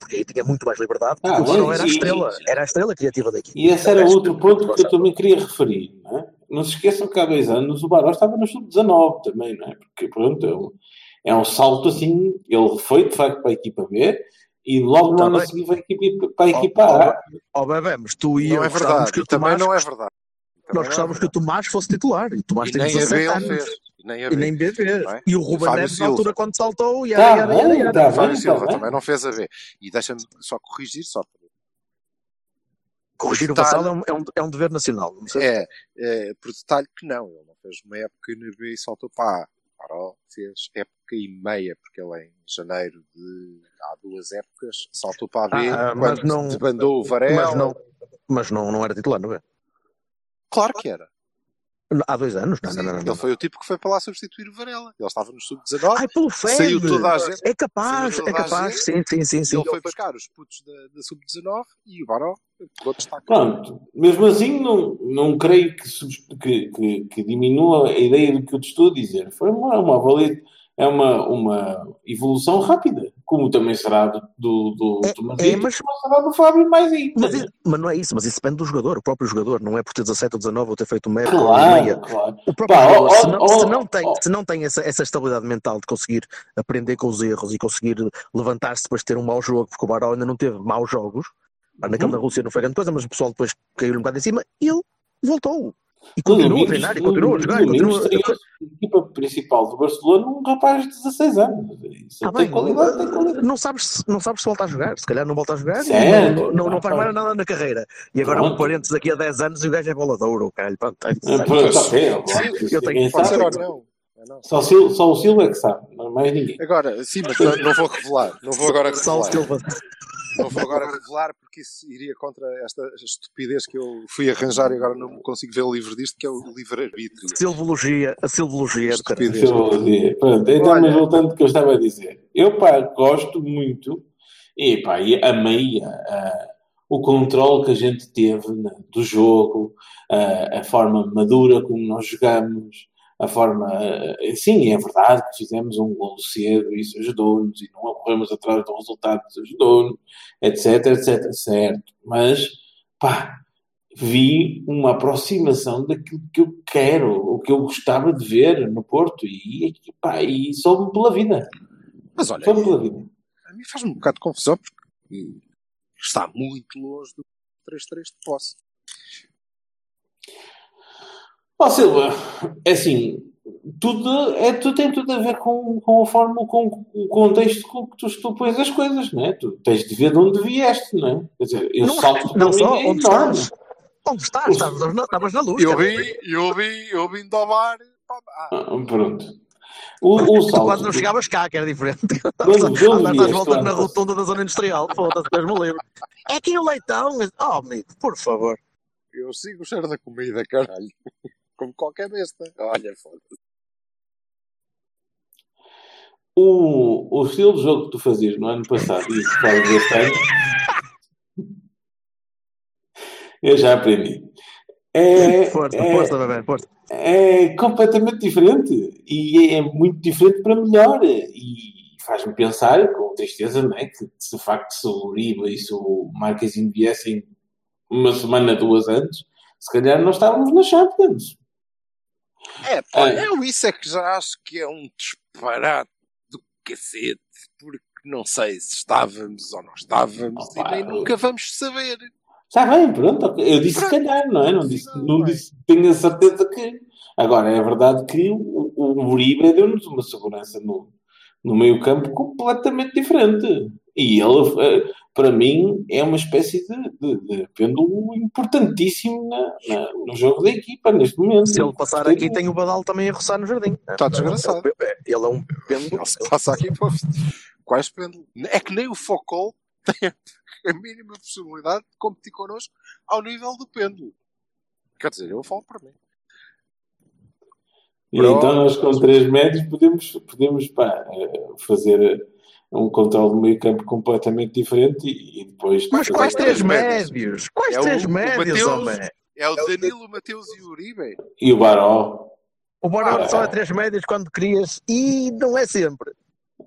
Porque aí tinha muito mais liberdade, porque Ah, o sim, era a estrela, era a estrela criativa da equipe. E esse era outro ponto que eu também queria referir. Não, é? não se esqueçam que há dois anos o Baró estava no sub-19 também, não é? Porque, pronto, é um, é um salto assim. Ele foi, de facto, para a equipa B e logo no Tá ano a bem. seguir vai a equipa- para a Ó, equipa A. Ó, bebê, mas tu e Não eu é gostávamos verdade. que o também Tomás, não é verdade. Também nós não é gostávamos que o. Tomás fosse titular. E o Tomás E tem nem a B 17 ele anos. fez. E nem a E B. nem B é? E o E Ruben Fábio Neves, na Silva. altura, quando saltou, e Tá era, tá O Fábio bem, Silva tá também não fez a B. E deixa-me só corrigir, só para Corrigir o Detalhe. Vassal é um, é, um, é um dever nacional. Não sei. É, é, por detalhe que não, ele não fez uma época na B e saltou para A. Baró fez época e meia, porque ele em janeiro de há duas épocas saltou para a B Ah, mas quando não- debandou o Varela. Mas, não, mas não, não era titular, não é? Claro que era. Há dois anos? Não, não, não. não, Ele foi o tipo que foi para lá substituir o Varela. Ele estava no sub-19 Ai, pelo Saiu toda a gente. É capaz, é capaz. Sim, sim, sim. sim. ele foi buscar os putos da, da sub-19 e o Baró pegou destaque. Pronto, mesmo assim, não, não creio que, que, que, que diminua a ideia do que eu te estou a dizer. Foi uma, uma, é uma, uma evolução rápida, como também será do, do, do É- Tomás é, mas- como será do Fábio mais ainda. Mas, isso- mas não é isso, mas isso depende do jogador, o próprio jogador, não é por ter 17 ou 19 ou ter feito uma época ou meia. Claro. O próprio Pá, jogador, ó, se, não, ó, se não tem, ó. se não tem essa, essa estabilidade mental de conseguir aprender com os erros e conseguir levantar-se depois de ter um mau jogo, porque o Baró ainda não teve maus jogos, Pá, naquele Uhum. da Rússia não foi grande coisa, mas o pessoal depois caiu um bocado em cima ele voltou. E continua a treinar e continua a jogar. e a equipa principal do Barcelona um rapaz de 16 anos. Isso Tá tem bem, qualidade, tem qualidade. não, sabes, se- não sabes se volta a jogar, se calhar não volta a jogar, Certo. não, não, não faz mais nada na carreira. E agora um Pronto. parênteses daqui a 10 anos e o gajo é bolador, caralho. Pronto, tá- É, pronto, isso eu tenho-. É não. Só, o Sil- só o Silva é que sabe, não mais ninguém. Agora, sim, mas não vou revelar. Não vou agora Só o revelar. Silva. Não vou agora revelar porque isso iria contra esta estupidez que eu fui arranjar e agora não consigo ver o livro disto, que é o livre-arbítrio. Silvologia, a silvologia caralho. Estupidez. Dizer. Pronto, então, Olha. mas voltando ao que eu estava a dizer. Eu, pá, gosto muito e, pá, e amei ah, o controle que a gente teve né, do jogo, ah, a forma madura como nós jogamos, a forma... ah, sim, é verdade que fizemos um gol cedo, isso ajudou-nos, e não corremos atrás do resultado, isso ajudou-nos, etc, etc, certo. Mas, pá, vi uma aproximação daquilo que eu quero, o que eu gostava de ver no Porto e, pá, e soube pela vida. Mas olha, Soube pela vida. a mim faz-me um bocado de confusão porque está muito longe do 3-3 de posse. Ó Silva, é assim, tudo, é, tudo tem tudo a ver com, com a forma, com o contexto com que tu, tu pões as coisas, não é? Tu tens de ver de onde vieste, não é? Quer dizer, eu Não, salto não só, é onde enorme. estás? Onde estás? Estavas na, luz. Eu cara. vi, eu vi, eu vim do bar. pá, ah, pronto. O, o Tu salto. quando não chegavas cá, que era diferente. Andaste às voltas tu na rotunda da zona industrial. Foda-se, Deus me livre. É aqui o leitão. Oh, amigo, por favor. Eu sigo o cheiro da comida, caralho. Como qualquer besta. Olha, foda-se. O, o estilo de jogo que tu fazias no ano passado e que fazes este ano, eu já aprendi. É, Força, é, força, bebê, força. é completamente diferente e é muito diferente para melhor e faz-me pensar com tristeza não é? que se de facto se o Uribe e se o Marquezinho viessem uma semana, duas antes se calhar não estávamos na Champions É, pá, É. eu isso é que já acho que é um disparate do cacete. Porque não sei se estávamos ou não estávamos Opa, e nem nunca vamos saber. Está bem, pronto. Eu disse se Pronto. calhar, não é? Não disse, Não, é. disse, tenho a certeza que. Agora, é verdade que o, o Uribe deu-nos uma segurança no, no meio-campo completamente diferente. E ele, eh, para mim, é uma espécie de, de, de pêndulo importantíssimo na, na- no jogo da equipa, neste momento. Se ele passar aqui, tem o Badal também a roçar no jardim. Está desgraçado. Ele é um pêndulo. Ele se passa aqui, pô. Quais pêndulo? É que nem o Foucault tem a mínima possibilidade de competir connosco ao nível do pêndulo. Quer dizer, eu falo para mim. E então nós com três médios podemos, podemos pá, eh, fazer um controle do meio campo completamente diferente e, e depois... Mas quais três médios? médios? Quais É o- três o médios, Mateus. homem? É o Danilo, o Mateus e o Uribe. E o Baró. O Barão Ah. só é três médios quando querias e não é sempre.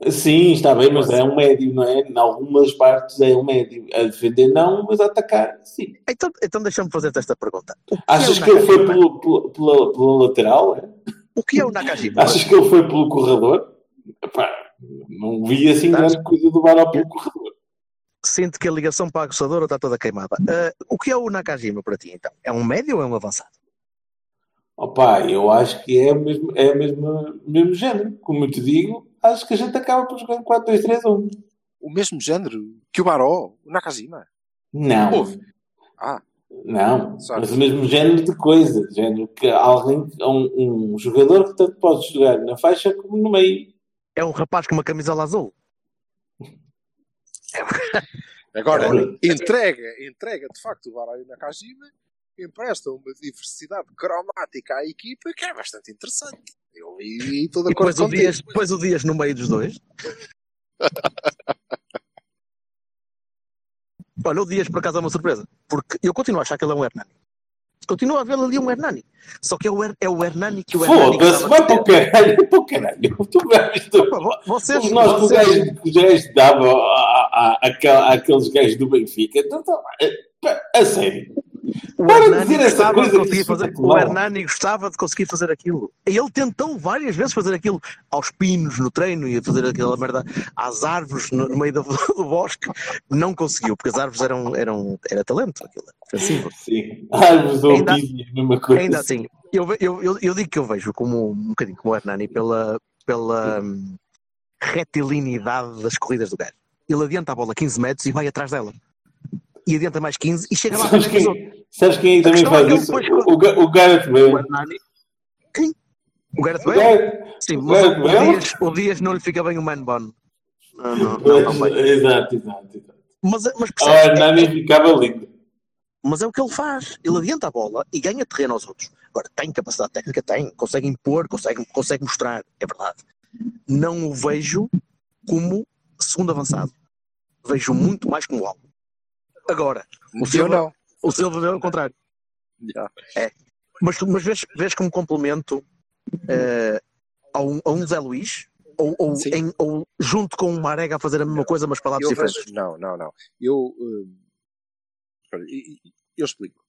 Sim, está bem, mas é um médio, não é? Em algumas partes é um médio. A defender não, mas a atacar sim. Então, então deixa-me fazer-te esta pergunta. O que Achas é o que ele foi pelo, pelo- pela, pela lateral? é? O que é o Nakajima? Achas que ele foi pelo corredor? Epá, não vi assim grande coisa do Baró pelo corredor. Sinto que a ligação para a aguçadora está toda queimada. Ah, o que é o Nakajima para ti, então? É um médio ou é um avançado? Opa, eu acho que é o mesmo, é o mesmo, mesmo género. Como eu te digo, acho que a gente acaba por jogar em 4-2-3-1. O mesmo género que o Baró, o Nakajima. Não. Houve. Ah, Não, Sabe. mas o mesmo género de coisa, género que alguém, um, um jogador que tanto pode jogar na faixa como no meio. É um rapaz com uma camisola azul? agora, Olha. entrega, entrega de facto o o Nakajima, empresta uma diversidade cromática à equipa que é bastante interessante. Eu depois o, contigo. Dias, depois o Dias no meio dos dois? Olha, o Dias por acaso é uma surpresa. Porque eu continuo a achar que ele é um Hernani. Continuo a ver ali um Hernani. Só que é o, Her- é o Hernani que o Hernani Foda-se, vai para o caralho, para o caralho. Tu vês, tu- Vocês, Os nós que os vocês, gajos, davam àqueles gajos do Benfica. Então, tá, a sério. O para Hernani dizer essa gostava coisa de fazer. é O. Hernani gostava de conseguir fazer aquilo. E ele tentou várias vezes fazer aquilo aos pinos no treino e fazer aquela merda às árvores no, no meio do, do bosque. Não conseguiu, porque as árvores eram, eram era talento, aquilo, ofensivo. Sim. Árvores ou Ainda- mesma coisa. Ainda assim, eu, eu, eu, eu digo que eu vejo como um bocadinho como o Hernani pela, pela hum, retilinidade das corridas do gajo. Ele adianta a bola 15 metros e vai atrás dela. E adianta mais 15 e chega lá Sabes outros. quem, sabes quem A também é faz ele isso? depois- O, Ga- o Gareth O Bale. Quem? O Gareth O Bale? Gareth- Sim, o Gareth o, Bale? o Dias, o Dias não lhe fica bem o man bun. Não, não, não, não vai. Exato, exato. exato. Mas, mas, A percebe, Hernani ficava lindo. mas é o que ele faz. Ele adianta a bola e ganha terreno aos outros. Agora, tem capacidade técnica? Tem. Consegue impor, consegue, consegue mostrar. É verdade. Não o vejo como segundo avançado. Vejo muito mais como algo. Agora, o Eu Silva, não. o Silva é o contrário. Já. Mas, tu- mas vês, vês como complemento eh, a, um, a um Zé Luís? Ou, ou, em- ou junto com o Marega a fazer a mesma coisa, mas Eu diferentes? vejo, não, não, não. Eu, hum, espera, e- e- eu explico.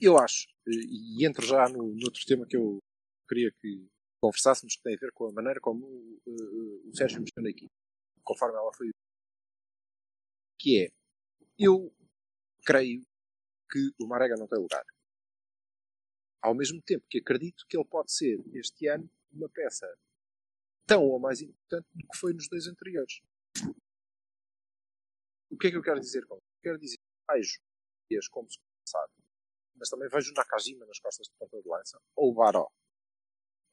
Eu acho, e e entro já no, no outro tema que eu queria que conversássemos, que tem a ver com a maneira como uh, o Sérgio mexeu na equipe, conforme ela foi. Que é, eu creio que o Marega não tem lugar. Ao mesmo tempo que acredito que ele pode ser, este ano, uma peça tão ou mais importante do que foi nos dois anteriores. O que é que eu quero dizer com isso? Quero dizer que vejo dias como se sabe, mas também vejo Nakajima nas costas de ponta de lança, ou o Baró,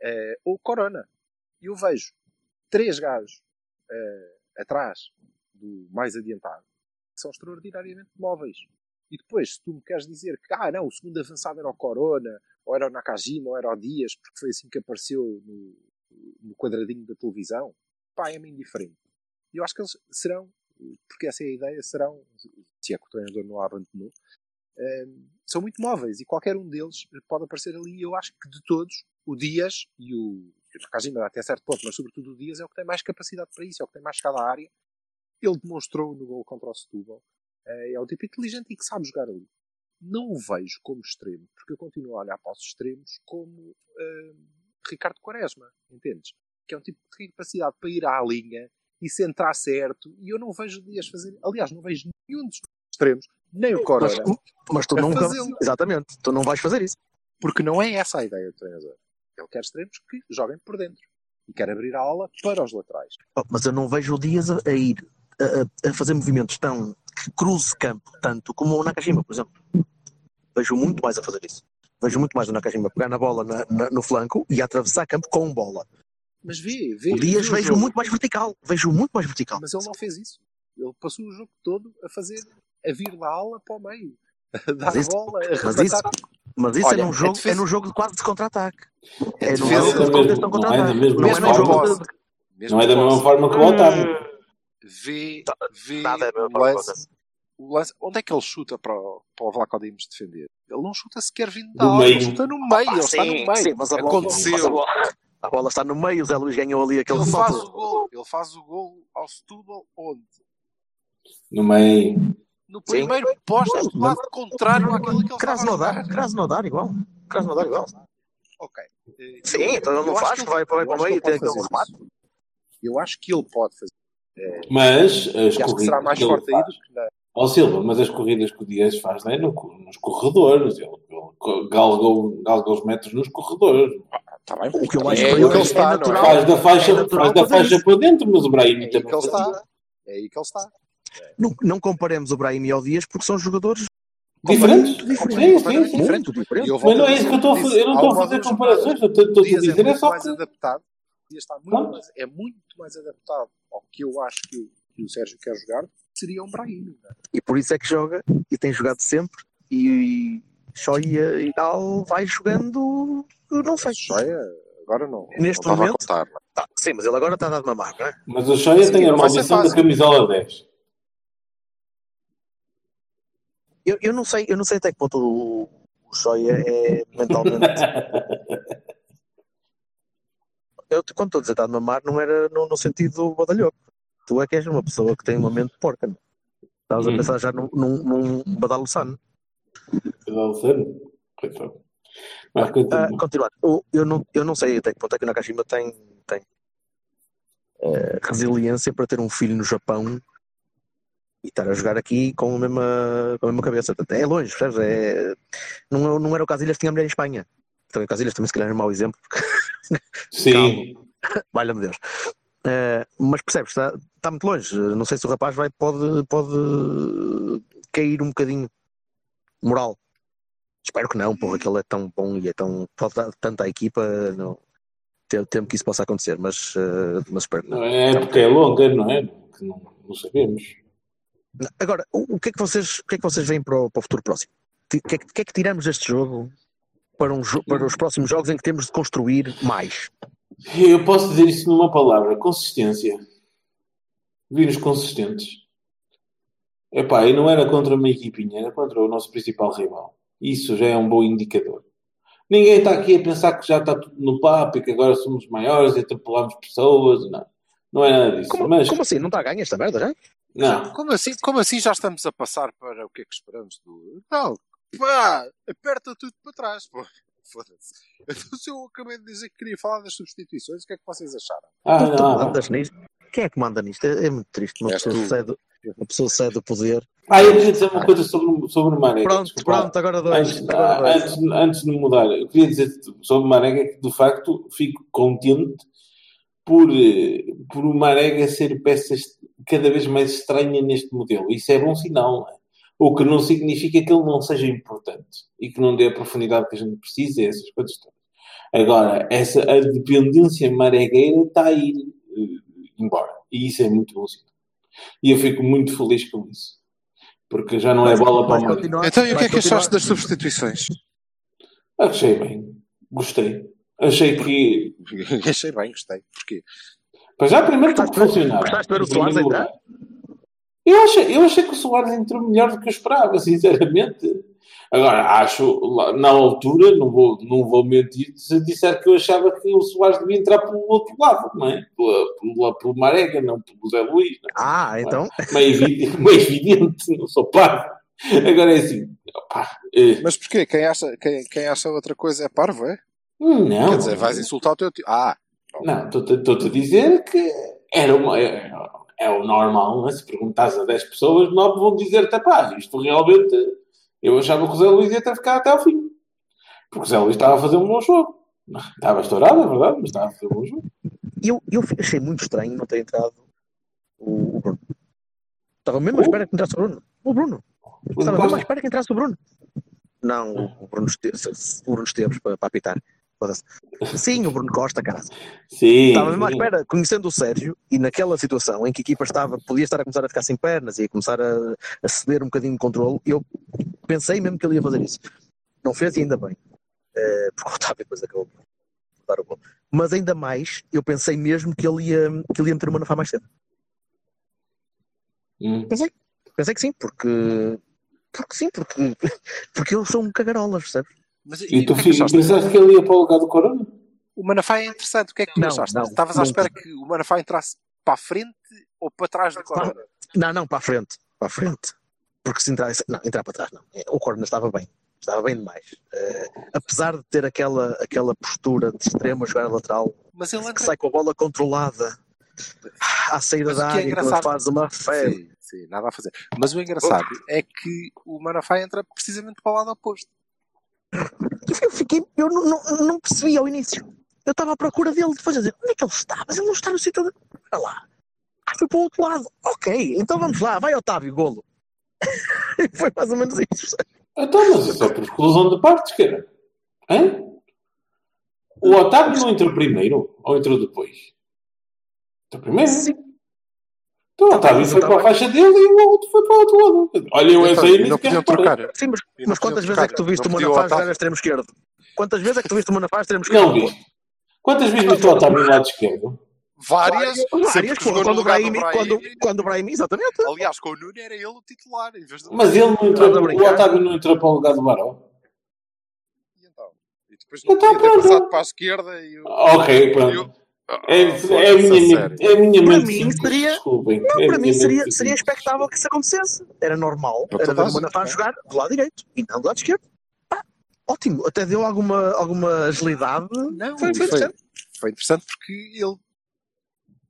eh, ou Corona. E eu vejo três gajos eh, atrás do mais adiantado que são extraordinariamente móveis. E depois, se tu me queres dizer que, ah, não, o segundo avançado era o Corona, ou era o Nakajima, ou era o Dias, porque foi assim que apareceu no, no quadradinho da televisão, pá, é-me indiferente. E eu acho que eles serão, porque essa é a ideia, serão, se é que o treinador não a abandonou, ehm, são muito móveis e qualquer um deles pode aparecer ali. E eu acho que de todos, o Dias e o Nakajima até certo ponto, mas sobretudo o Dias é o que tem mais capacidade para isso, é o que tem mais chegada à área. Ele demonstrou no gol contra o Setúbal. Eh, É um tipo inteligente e que sabe jogar ali. Não o vejo como extremo, porque eu continuo a olhar para os extremos como ehm, Ricardo Quaresma, entendes? Que é um tipo de capacidade para ir à linha e centrar certo. E eu não vejo Dias fazer. Aliás, não vejo nenhum dos extremos, nem o Mas, Corona, mas tu a não fazê-lo. Exatamente, tu não vais fazer isso. porque não é essa a ideia do treinador. Ele quer extremos que joguem por dentro e quer abrir a ala para os laterais. Oh, mas eu não vejo o Dias a ir a, a- fazer movimentos tão que cruze campo tanto como o Nakajima, por exemplo. Vejo muito mais a fazer isso. Vejo muito mais o Nakajima pegar na bola na- na- no flanco e a atravessar campo com bola. Mas vê, vê. O Dias o vejo jogo. muito mais vertical. Vejo muito mais vertical. Mas ele não fez isso. Ele passou o jogo todo a fazer, a vir da ala para o meio. A dar isso- bola, a mas isso- Mas isso Olha, é num a jogo, defesa- é num jogo de quase de contra-ataque. É num defesa- jogo de Não é contra-ataque. é é num jogo de- Mesmo Não é da mesma posse. forma que o Otávio. Vê, vê Nada é o, que lance, o lance. Onde é que ele chuta para o, para o Vlaco Dimos defender? Ele não chuta sequer vindo da Do ala, ele meio. chuta no meio, Ah, ele está no sim, meio. sim, mas a bola, Aconteceu. mas a bola, a bola está no meio. O Zé Luís ganhou ali aquele Ele faz o gol, ele faz o gol ao Setúbal onde? No meio. No Sim. primeiro posto, do lado contrário àquilo que ele Krasnodar. Krasnodar igual. Krasnodar igual. Ok. Eh, Sim, então ele não faz, que vai para- vai eu para o meio e tem aquele remate. Eu acho que ele pode fazer. Eh, Mas as e corridas será mais que ele forte aí do que na. Ó Silva, mas as corridas que o Dias faz não é no, nos corredores. Ele, ele galgou, galgou os metros nos corredores. Está bem, O que eu acho é que é ele está, não natural. é? Faz da faixa, é natural faz da faixa para dentro, mas o Brahim É aí também que ele está. É aí que ele está. Não, não comparemos o Brahim ao Dias porque são jogadores Diferentes? diferentes. Sim, Mas não é isso que eu estou a fazer. Eu não estou a fazer comparações. Eu estou a é dizer é só mais que. adaptado. Está muito mais, é muito mais adaptado ao que eu acho que o, que o Sérgio quer jogar. Seria um Brahim. é? E por isso é que joga e tem jogado sempre. E Shoya e tal vai jogando, não sei. Joia, agora não. Neste não momento- contar. não é? Tá, sim, mas ele agora está a dar de mamar, não é? Mas o Shoya Sim, tem a maldição da camisola 10. Eu, eu, não sei, eu não sei até que ponto o, o Shoya é mentalmente. Eu, quando estou a dizer está de mamar, não era no, no sentido badalhoco. Tu é que és uma pessoa que tem uma mente porca. Não? Estavas a Hum. pensar já num, num, num badalo sano. Cuidado, sério. Coitado. Mas continua. Ah, continuar. Eu, eu, não, eu não sei até que ponto é que o Nakashima tem, tem eh, resiliência para ter um filho no Japão e estar a jogar aqui com a mesma, com a mesma cabeça. Portanto, É longe, percebes? É, não, não era o Casilhas que tinha mulher em Espanha. Também Casilhas também se calhar é um mau exemplo, porque Sim. valha-me Deus. Eh, mas percebes, está, está muito longe. Não sei se o rapaz vai, pode, pode cair um bocadinho moral. Espero que não, porra, que ele é tão bom e é tão. pode dar tanto à equipa. Não, temo, que isso possa acontecer, mas, eh, mas espero que não. É porque é longa, não é? Que não, não sabemos. Agora, o, o que é que vocês, o que é que vocês veem para o, para o futuro próximo? O que, é que- que é que tiramos deste jogo para, um para os próximos jogos em que temos de construir mais? Eu posso dizer isso numa palavra: consistência. Vimos consistentes. Epá, e não era contra uma equipinha, era contra o nosso principal rival. Isso já é um bom indicador. Ninguém está aqui a pensar que já está tudo no papo e que agora somos maiores e atropelamos pessoas. Não, não é nada disso. Como, Mas, como assim? Não está a ganhar esta merda já? não. Como assim, como assim já estamos a passar para o que é que esperamos do. Não, pá, aperta tudo para trás, pô. Foda-se. Então, se eu acabei de dizer que queria falar das substituições, o que é que vocês acharam? Ah, Tu, tu não, não. mandas nisto? Quem é que manda nisto? É, é muito triste. Uma pessoa, tu. cede, uma pessoa cede o poder. Ah, eu queria dizer uma coisa sobre, sobre o Marega. Pronto, desculpa pronto, agora dois. Antes, Agora dois. antes, antes de mudar, eu queria dizer sobre o Marega que, de facto, fico contente por, eh, por o Marega ser peça cada vez mais estranha neste modelo. Isso é bom sinal, não é? O que não significa que ele não seja importante e que não dê a profundidade que a gente precisa, essas coisas todas. Agora, essa, a dependência maregueira está a ir eh, embora. E isso é muito bom sinal. E eu fico muito feliz com isso. Porque já não é bola para o continuar- Então, e o que é que achaste das substituições? Achei bem. Gostei. Achei que. Achei bem, gostei. Porquê? Para já, primeiro porque ver- funcionava. gostaste de ver o Soares lugar. Eu achei, eu achei que o Soares entrou melhor do que eu esperava, sinceramente. Agora, acho, na altura, não vou, não vou mentir, se disser que eu achava que o Soares devia entrar pelo outro lado, não é? Pela, pela, pelo Marega, não pelo Zé Luís. Não Ah, então. é? Meio evidente, meio evidente, não sou parvo. Agora é assim, opá, eh, Mas porquê? Quem acha, quem, quem acha outra coisa é parvo, é? não. Quer dizer, vais insultar o teu tio. Ah, Não, estou-te estou-te a dizer que era uma, é, o normal, é? Se perguntas a 10 pessoas, 9 vão dizer-te, pá, isto realmente, eu achava que o Zé Luís ia ter ficado até ao fim. Porque o Zé Luís estava a fazer um bom jogo. Estava estourado, é verdade, mas estava a fazer um bom jogo. Eu, eu achei muito estranho não ter entrado o, o Bruno. Estava mesmo à espera que entrasse o Bruno. O Bruno. Estava mesmo à espera que entrasse o Bruno. Não, o Bruno Esteves, o Bruno Esteves para, para apitar. Sim, o Bruno Costa, cara. Sim. Estava mesmo à espera, conhecendo o Sérgio, e naquela situação em que a equipa estava, podia estar a começar a ficar sem pernas e a começar a, a ceder um bocadinho de controle, eu pensei mesmo que ele ia fazer isso. Não fez e ainda bem. Eh, porque o Otávio depois acabou por dar o gol. Mas ainda mais, eu pensei mesmo que ele ia, que ele ia meter o Manafá mais cedo. Hum. Pensei. Pensei que sim, porque. Porque sim, porque, porque eu sou um cagarola, percebes? Mas, E tu o que é que pensaste ele ia para o lugar do Corona? O Manafá é interessante. O que é que tu Não, achaste? não, Estavas à não. espera que o Manafá entrasse para a frente ou para trás do Corona? Não, não, para a frente. Para a frente. Porque se entrar. Não, entrar para trás não. O Corona estava bem. Estava bem demais. Eh, apesar de ter aquela, aquela postura de extremo a jogar a lateral, Mas ele que sai com a bola controlada à saída da é área, ele engraçado- faz uma fé. Sim, sim, nada a fazer. Mas o engraçado é que o Manafá entra precisamente para o lado oposto. Eu fiquei, eu não, não, não percebi ao início. Eu estava à procura dele, depois a dizer, onde é que ele está? Mas ele não está no sítio de. Olha lá. Ah, foi para o outro lado. Ok, então vamos lá, vai Otávio, golo. foi mais ou menos isso. Então, mas isso é por exclusão de partes, cara. Hã? O Otávio não entrou primeiro ou entrou depois? Entrou primeiro? Sim. Então o Otávio foi para a faixa dele e o outro foi para o outro lado. Olha, eu essa aí nem não sequer podiam reparei. trocar. Sim, mas, não mas quantas podiam vezes é que tu trocar. viste o Não Manafá jogar a extremo esquerdo? Quantas vezes é que tu viste o Manafá a extremo Não esquerdo? viste. Quantas vezes viste o Otávio do lado esquerdo? Várias, Várias, jogou no quando o Brahimi. quando, quando o Brahimi, exatamente. Aliás, com o Nuno era ele o titular. Em vez de... Mas ele não entrou, o? Otávio não entrou para o lugar do Baró. E então? E depois não Então, podia ter pronto. passado para a esquerda e o... Ok, pronto. É, Ah, é, a minha, é a minha Para mim seria- Desculpem. Não, É para mim seria, seria expectável que isso acontecesse. Era normal. Para Era não é? jogar do lado direito e não do lado esquerdo. Pá, ótimo. Até deu alguma, alguma agilidade. Não, Foi- foi, foi foi, interessante. interessante porque ele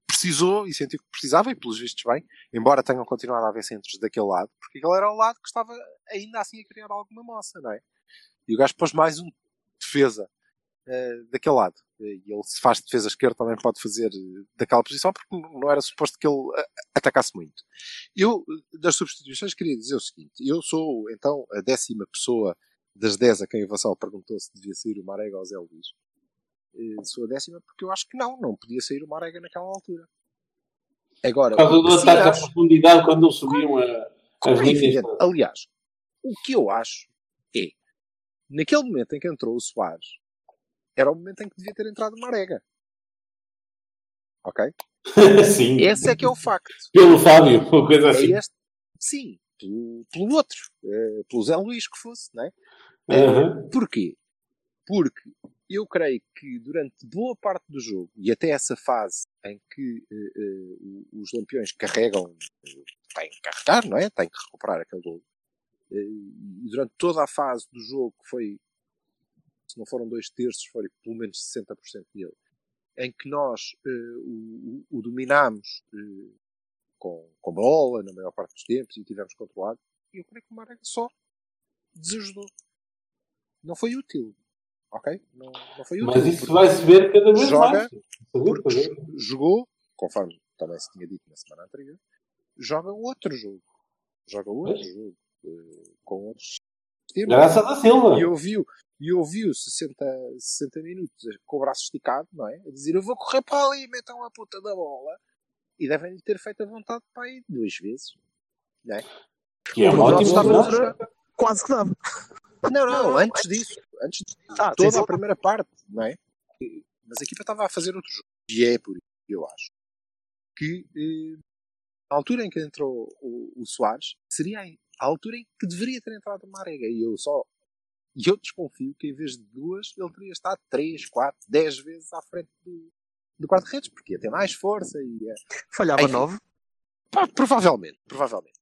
precisou e sentiu que precisava, e pelos vistos bem, embora tenham continuado a haver centros daquele lado, porque aquele era o lado que estava ainda assim a criar alguma moça, não é? E o gajo pôs mais um defesa eh, daquele lado. E ele, se faz defesa esquerda, também pode fazer eh, daquela posição, porque não era suposto que ele eh, atacasse muito. Eu, das substituições, queria dizer o seguinte: eu sou, então, a décima pessoa das 10 a quem o Vassal perguntou se devia sair o Marega ou o Zé Luís. Sou a décima porque eu acho que não, não podia sair o Marega naquela altura. Agora, Por causa do ataque à profundidade quando eles subiam a, como as é linhas. Aliás, o que eu acho é, naquele momento em que entrou o Soares, era o momento em que devia ter entrado o Marega. Ok? Sim. Esse é que é o facto. Pelo Fábio, uma coisa assim. É este, sim, pelo, pelo outro, eh, pelo Zé Luís que fosse, não é? Aham. Porquê? Porque eu creio que durante boa parte do jogo, e até essa fase em que eh, eh, o- os lampiões carregam, eh, têm que carregar, não é? Têm que recuperar aquele gol. Eh, e durante toda a fase do jogo, que foi, se não foram dois terços, foi pelo menos 60% dele, em que nós eh, o, o- dominámos eh, com, com bola, na maior parte dos tempos, e tivemos controlado, e eu creio que o Marega só desajudou. Não foi útil. Ok? Não, não foi útil. Mas isso vai-se ver cada vez Joga, mais. Porque saber. jogou, conforme também se tinha dito na semana anterior, joga outro jogo. Joga outro Pois. jogo. eh, com outros. Graças Silva. E ouviu, e ouviu 60, 60 minutos com o braço esticado, não é? A dizer eu vou correr para ali, metam a puta da bola. E devem-lhe ter feito a vontade para aí duas vezes. Não é? Que é O uma Ronaldo ótima estava jogada. outra, quase que dava. Não, não, antes disso. Antes disso. Ah, toda sim. a primeira parte, não é? Mas a equipa estava a fazer outro jogo. E é por isso, eu acho, que eh, a altura em que entrou o, o Soares seria a altura em que deveria ter entrado o Marega. E eu só. E eu desconfio que em vez de duas, ele teria estado três, quatro, dez vezes à frente do, do quadro-redes, porque ia ter mais força e ia, Falhava Enfim. nove. Pá, provavelmente, provavelmente.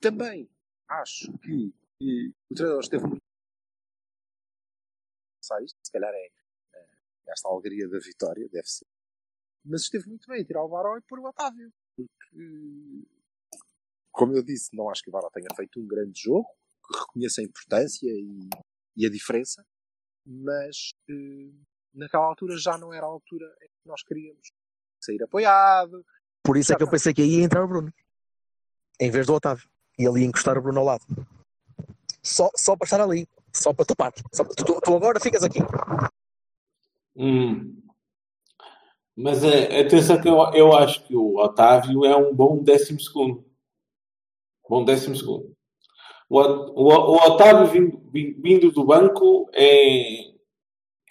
Também acho que, que o treinador esteve muito. Se calhar é, é esta alegria da vitória, deve ser. Mas esteve muito bem a tirar o Varó e pôr o Otávio. Porque, como eu disse, não acho que o Varó tenha feito um grande jogo, que reconheça a importância e, e a diferença, mas eh, naquela altura já não era a altura em que nós queríamos sair apoiado, Por isso é que eu pensei que aí ia entrar o Bruno. Em vez do Otávio. E ele ia encostar o Bruno ao lado. Só, só para estar ali. Só para tapar. Só para- tu, tu agora ficas aqui. Hum. Mas é, atenção que eu, eu acho que o Otávio é um bom décimo segundo. Bom décimo segundo. O, O- o, o Otávio vindo, vin- vindo do banco é,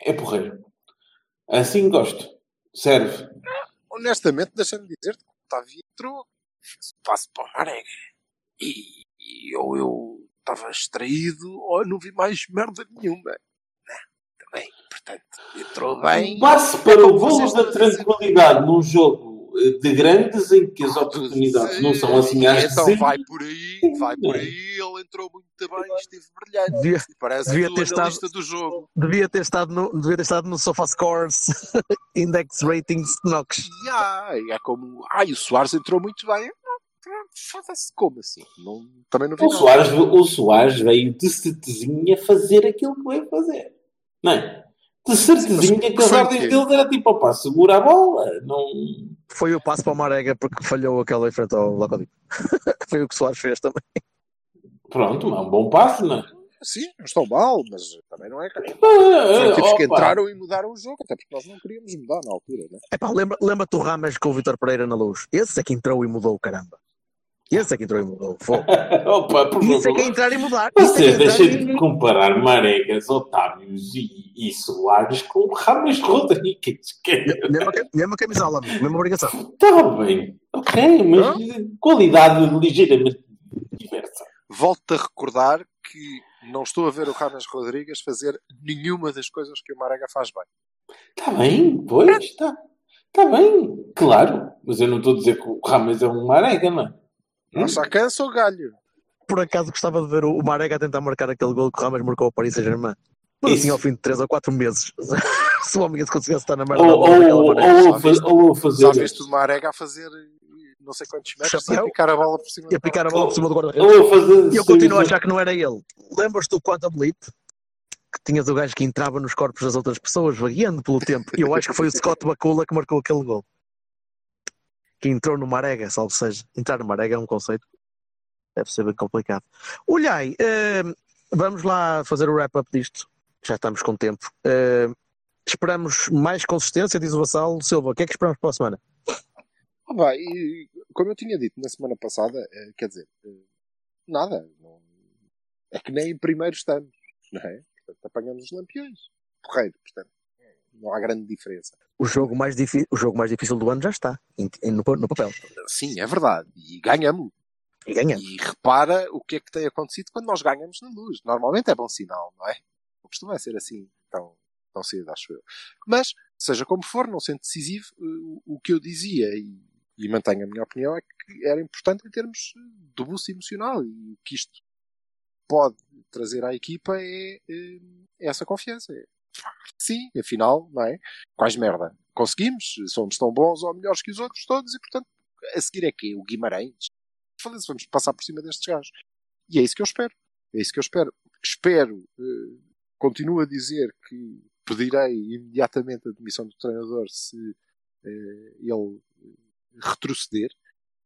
é porreiro. Assim gosto. Serve. Honestamente, deixa-me dizer-te que o Otávio entrou, o passo para o Marega. E, e ou eu estava extraído ou não vi mais merda nenhuma. Né? Também, portanto, entrou bem. Um passe para o vocês da tranquilidade num jogo de grandes em que as oportunidades não são assim às Então vai por aí, vai por aí, ele entrou muito bem, esteve brilhante. Devia, Parece devia o ter estado- do jogo. devia ter estado no, devia ter estado no Sofa Scores Index Ratings Knox. E ah, é como. Ai, o Soares entrou muito bem. Foda-se, como assim? Não, também não vi O. Soares, o Soares veio de certezinha fazer aquilo que veio fazer. Não é? De certezinha que o ordens dele era tipo, opá, segura a bola. Não... Foi o passo para o Marega porque falhou aquela em frente ao Lacodipo. Foi o que Soares fez também. Pronto, mas é um bom passo, não é? Sim, não estão mal, mas também não é. Foram Ah, tipos que opa. entraram e mudaram o jogo, até porque nós não queríamos mudar na altura, né? Epá, lembra, lembra-te o Rames com o Vitor Pereira na luz. Esse é que entrou e mudou, caramba. Esse é que entrou e mudou. Fogo. Opa, por Isso é que é entrar e mudar. É Você é deixa e- de comparar Maregas, Otávios e, e Soares com Rames Rodrigues. Que... Mesma, mesma camisola, mesma obrigação. Está bem, ok, mas qualidade ligeiramente diversa. Volto a recordar que não estou a ver o Rames Rodrigues fazer nenhuma das coisas que o Marega faz bem. Está bem, pois, está. Está bem, claro. Mas eu não estou a dizer que o Rames é um Marega, não é? Nós já cansa o galho. Por acaso gostava de ver o Marega a tentar marcar aquele gol que o Rames marcou ao Paris Saint-Germain. Mas assim, ao fim de 3 ou 4 meses. Se o homem conseguisse estar na merda Ou, da bola daquela ou, maneira. ou, já viste- ou, ou fazer. Já viste o Marega a fazer não sei quantos metros e a picar a bola por cima E a picar a bola por cima do guarda-redes. E eu continuo a achar que não era ele. Lembras-te do Quantum Leap? Que tinhas o gajo que entrava nos corpos das outras pessoas, vagueando pelo tempo. E eu acho que foi o Scott Bakula que marcou aquele gol. Que entrou no Marega, salvo seja. Entrar no Marega é um conceito. Deve ser bem complicado. Olhai, eh, vamos lá fazer o wrap-up disto. Já estamos com tempo. Eh, esperamos mais consistência, diz o Vassal. Silva, o que é que esperamos para a semana? Ah, como eu tinha dito na semana passada, eh, quer dizer, eh, nada. não- é que nem em primeiro estamos, não é? Portanto, apanhamos os lampiões. Porreiro, portanto, não há grande diferença. O jogo mais, o jogo mais difícil do ano já está em- em- no, no papel. Sim, é verdade. E ganhamos. E ganhamos. E repara o que é que tem acontecido quando nós ganhamos na luz. Normalmente é bom sinal, não é? Não costuma ser assim tão, tão cedo, acho eu. Mas, seja como for, não sendo decisivo, eh, o, o que eu dizia e, e mantenho a minha opinião é que era importante em termos do boost emocional e o que isto pode trazer à equipa é, eh, essa confiança. É, Sim, afinal, não é? Quais merda? Conseguimos? Somos tão bons ou melhores que os outros todos e, portanto, a seguir é quê? O Guimarães? Foda-se, vamos passar por cima destes gajos. E é isso que eu espero. É isso que eu espero. Espero, eh, continuo a dizer que pedirei imediatamente a demissão do treinador se eh, ele retroceder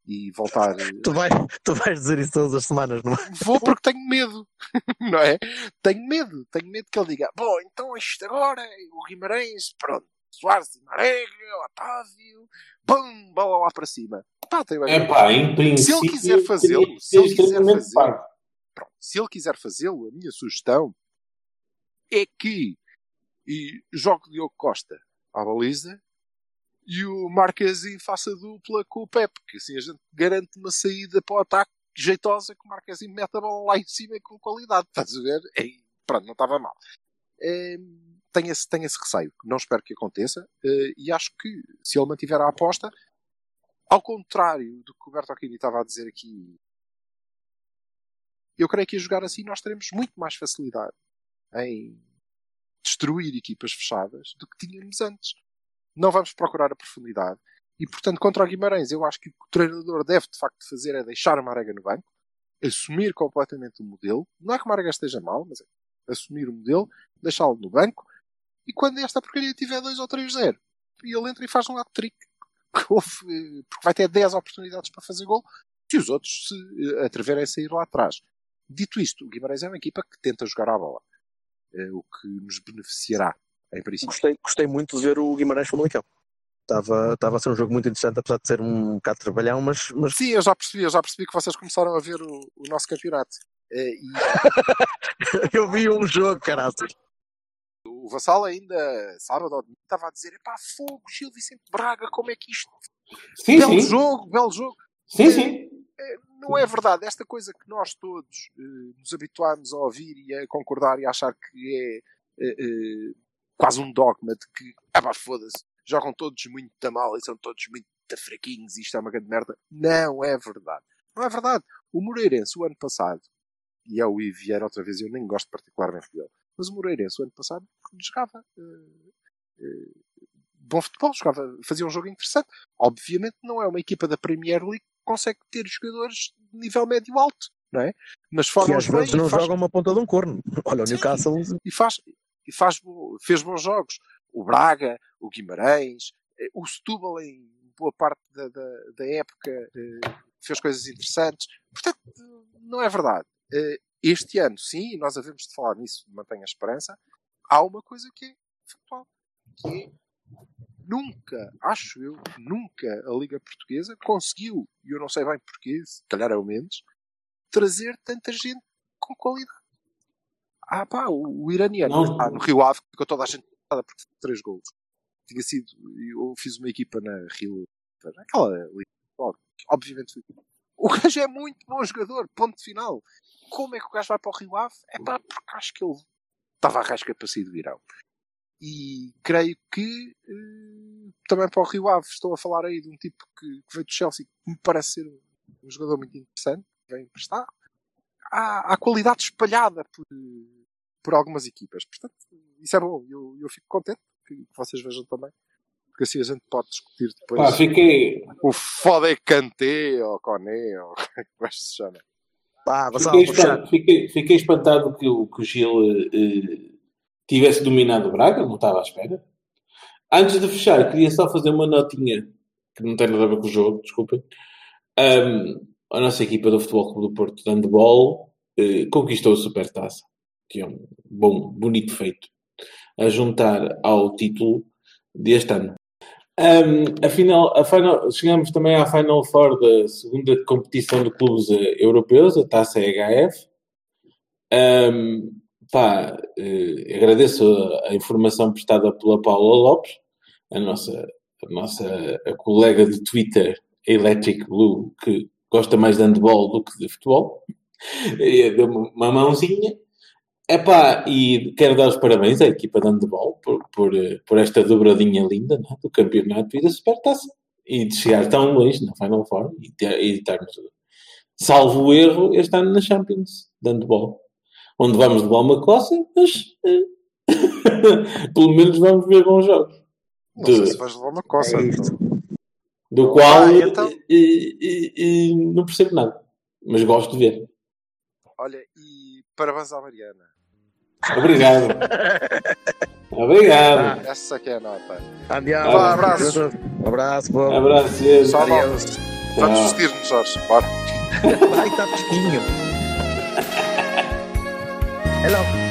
e voltar. eh, Tu, vai, tu vais dizer isso todas as semanas, não é? Vou porque tenho medo, não é? Tenho medo, tenho medo que ele diga: Bom, então isto agora, o Guimarães, pronto, Soares e Marega, Otávio, bum, bola lá para cima. Pá, tem bem. É pá, em Se princípio. ele quiser fazê-lo, se ele quiser pronto, se ele quiser fazê-lo, a minha sugestão é que e jogue Diogo Costa à baliza e o Marquezinho faça dupla com o Pepe, que assim a gente garante uma saída para o ataque jeitosa que o Marquezinho mete a bola lá em cima com qualidade. Estás a ver? Pronto, não estava mal. É, tenho, esse, tenho esse receio. Não espero que aconteça. eh, e acho que se ele mantiver a aposta, ao contrário do que o Aquini estava a dizer aqui, eu creio que a jogar assim nós teremos muito mais facilidade em destruir equipas fechadas do que tínhamos antes. Não vamos procurar a profundidade. E, portanto, contra o Guimarães, eu acho que o que o treinador deve, de facto, fazer é deixar o Marega no banco, assumir completamente o modelo. Não é que o Marega esteja mal, mas é assumir o modelo, deixá-lo no banco, e quando esta porcaria tiver 2 ou 3-0, e ele entra e faz um hat-trick, houve, porque vai ter 10 oportunidades para fazer gol, se os outros se eh, atreverem a sair lá atrás. Dito isto, o Guimarães é uma equipa que tenta jogar à bola. eh, o que nos beneficiará, em princípio. Gostei, gostei muito de ver o Guimarães Famalicão. Estava, estava a ser um jogo muito interessante, apesar de ser um bocado trabalhão, mas, mas Sim, eu já percebi, eu já percebi que vocês começaram a ver o, o nosso campeonato. Eh, e eu vi um jogo, caraças. o Vassal ainda, sábado ou domingo, estava a dizer: epá, fogo, Gil Vicente Braga, como é que isto. Sim, belo sim. jogo, belo jogo. Sim, sim. Eh, Não é verdade. Esta coisa que nós todos eh, nos habituámos a ouvir e a concordar e a achar que é eh, eh, quase um dogma de que, ah pá, foda-se, jogam todos muito a mal e são todos muito fraquinhos e isto é uma grande merda. Não é verdade. Não é verdade. O Moreirense, o ano passado, e é o Ivo Vieira outra vez, eu nem gosto particularmente dele, mas o Moreirense, o ano passado, jogava eh, eh, bom futebol, jogava, fazia um jogo interessante. Obviamente não é uma equipa da Premier League que consegue ter jogadores de nível médio-alto, não é? Mas Que formam às vezes não jogam uma ponta de um corno. Olha, o. Newcastle e faz, e faz fez bons jogos. O Braga, o Guimarães, eh, o Setúbal em boa parte da, da, da época eh, fez coisas interessantes. Portanto, não é verdade. Eh, Este ano, sim, e nós havemos de falar nisso, mantenha a esperança, há uma coisa que é factual, que é nunca, acho eu, nunca a Liga Portuguesa conseguiu, e eu não sei bem porquê, se calhar é o menos, trazer tanta gente com qualidade. Ah pá, o, o iraniano está no Rio Ave, ficou toda a gente parada por três gols. Tinha sido, eu fiz uma equipa na Rio, aquela obviamente fui. O gajo é muito bom jogador, ponto final. Como é que o gajo vai para o Rio Ave? É pá, porque acho que ele estava à rasca para sair do Irão. E creio que eh, também para o Rio Ave estou a falar aí de um tipo que, que veio do Chelsea que me parece ser um, um jogador muito interessante, vem emprestar. Há, há qualidade espalhada por, por algumas equipas. Portanto, isso é bom. Eu, eu fico contente que, vocês vejam também. Porque assim a gente pode discutir depois Pá, fiquei, o foda é Kanté ou Coné ou como é se chama. Pá, fiquei, espantado, fiquei, fiquei espantado que o, que o Gil eh, tivesse dominado o Braga, não estava à espera. Antes de fechar, queria só fazer uma notinha que não tem nada a ver com o jogo, desculpem. Ahm, a nossa equipa do Futebol Clube do Porto de handball eh, conquistou a Supertaça, que é um bom, bonito feito, a juntar ao título deste ano. Ahm, a final, a final, chegamos também à Final Four da segunda competição de clubes eh, europeus, a Taça EHF. Ahm, pá, eh, agradeço a, a informação prestada pela Paula Lopes, a nossa, a nossa a colega de Twitter, Electric Blue, que gosta mais de handball do que de futebol. Deu-me uma mãozinha. Epá, e quero dar os parabéns à equipa de handball por, por, por esta dobradinha linda é? do campeonato e da supertaça. E de chegar tão longe na Final Four e, ter, e estarmos, salvo o erro, este ano na Champions de handball. Onde vamos levar uma coça, mas eh, pelo menos vamos ver bons jogos. Não De- sei se vais levar uma coça. É. do qual Ah, então- eh, eh, eh, não percebo nada, mas gosto de ver. Olha, e parabéns à Mariana. Obrigado. Obrigado. Essa que é a nota. Andiamo. Vá, abraço. Um abraço, pô. Abraço. cedo. Só. Vamos vestir-nos, Jorge. Bora. Ai, está fresquinho. Hello.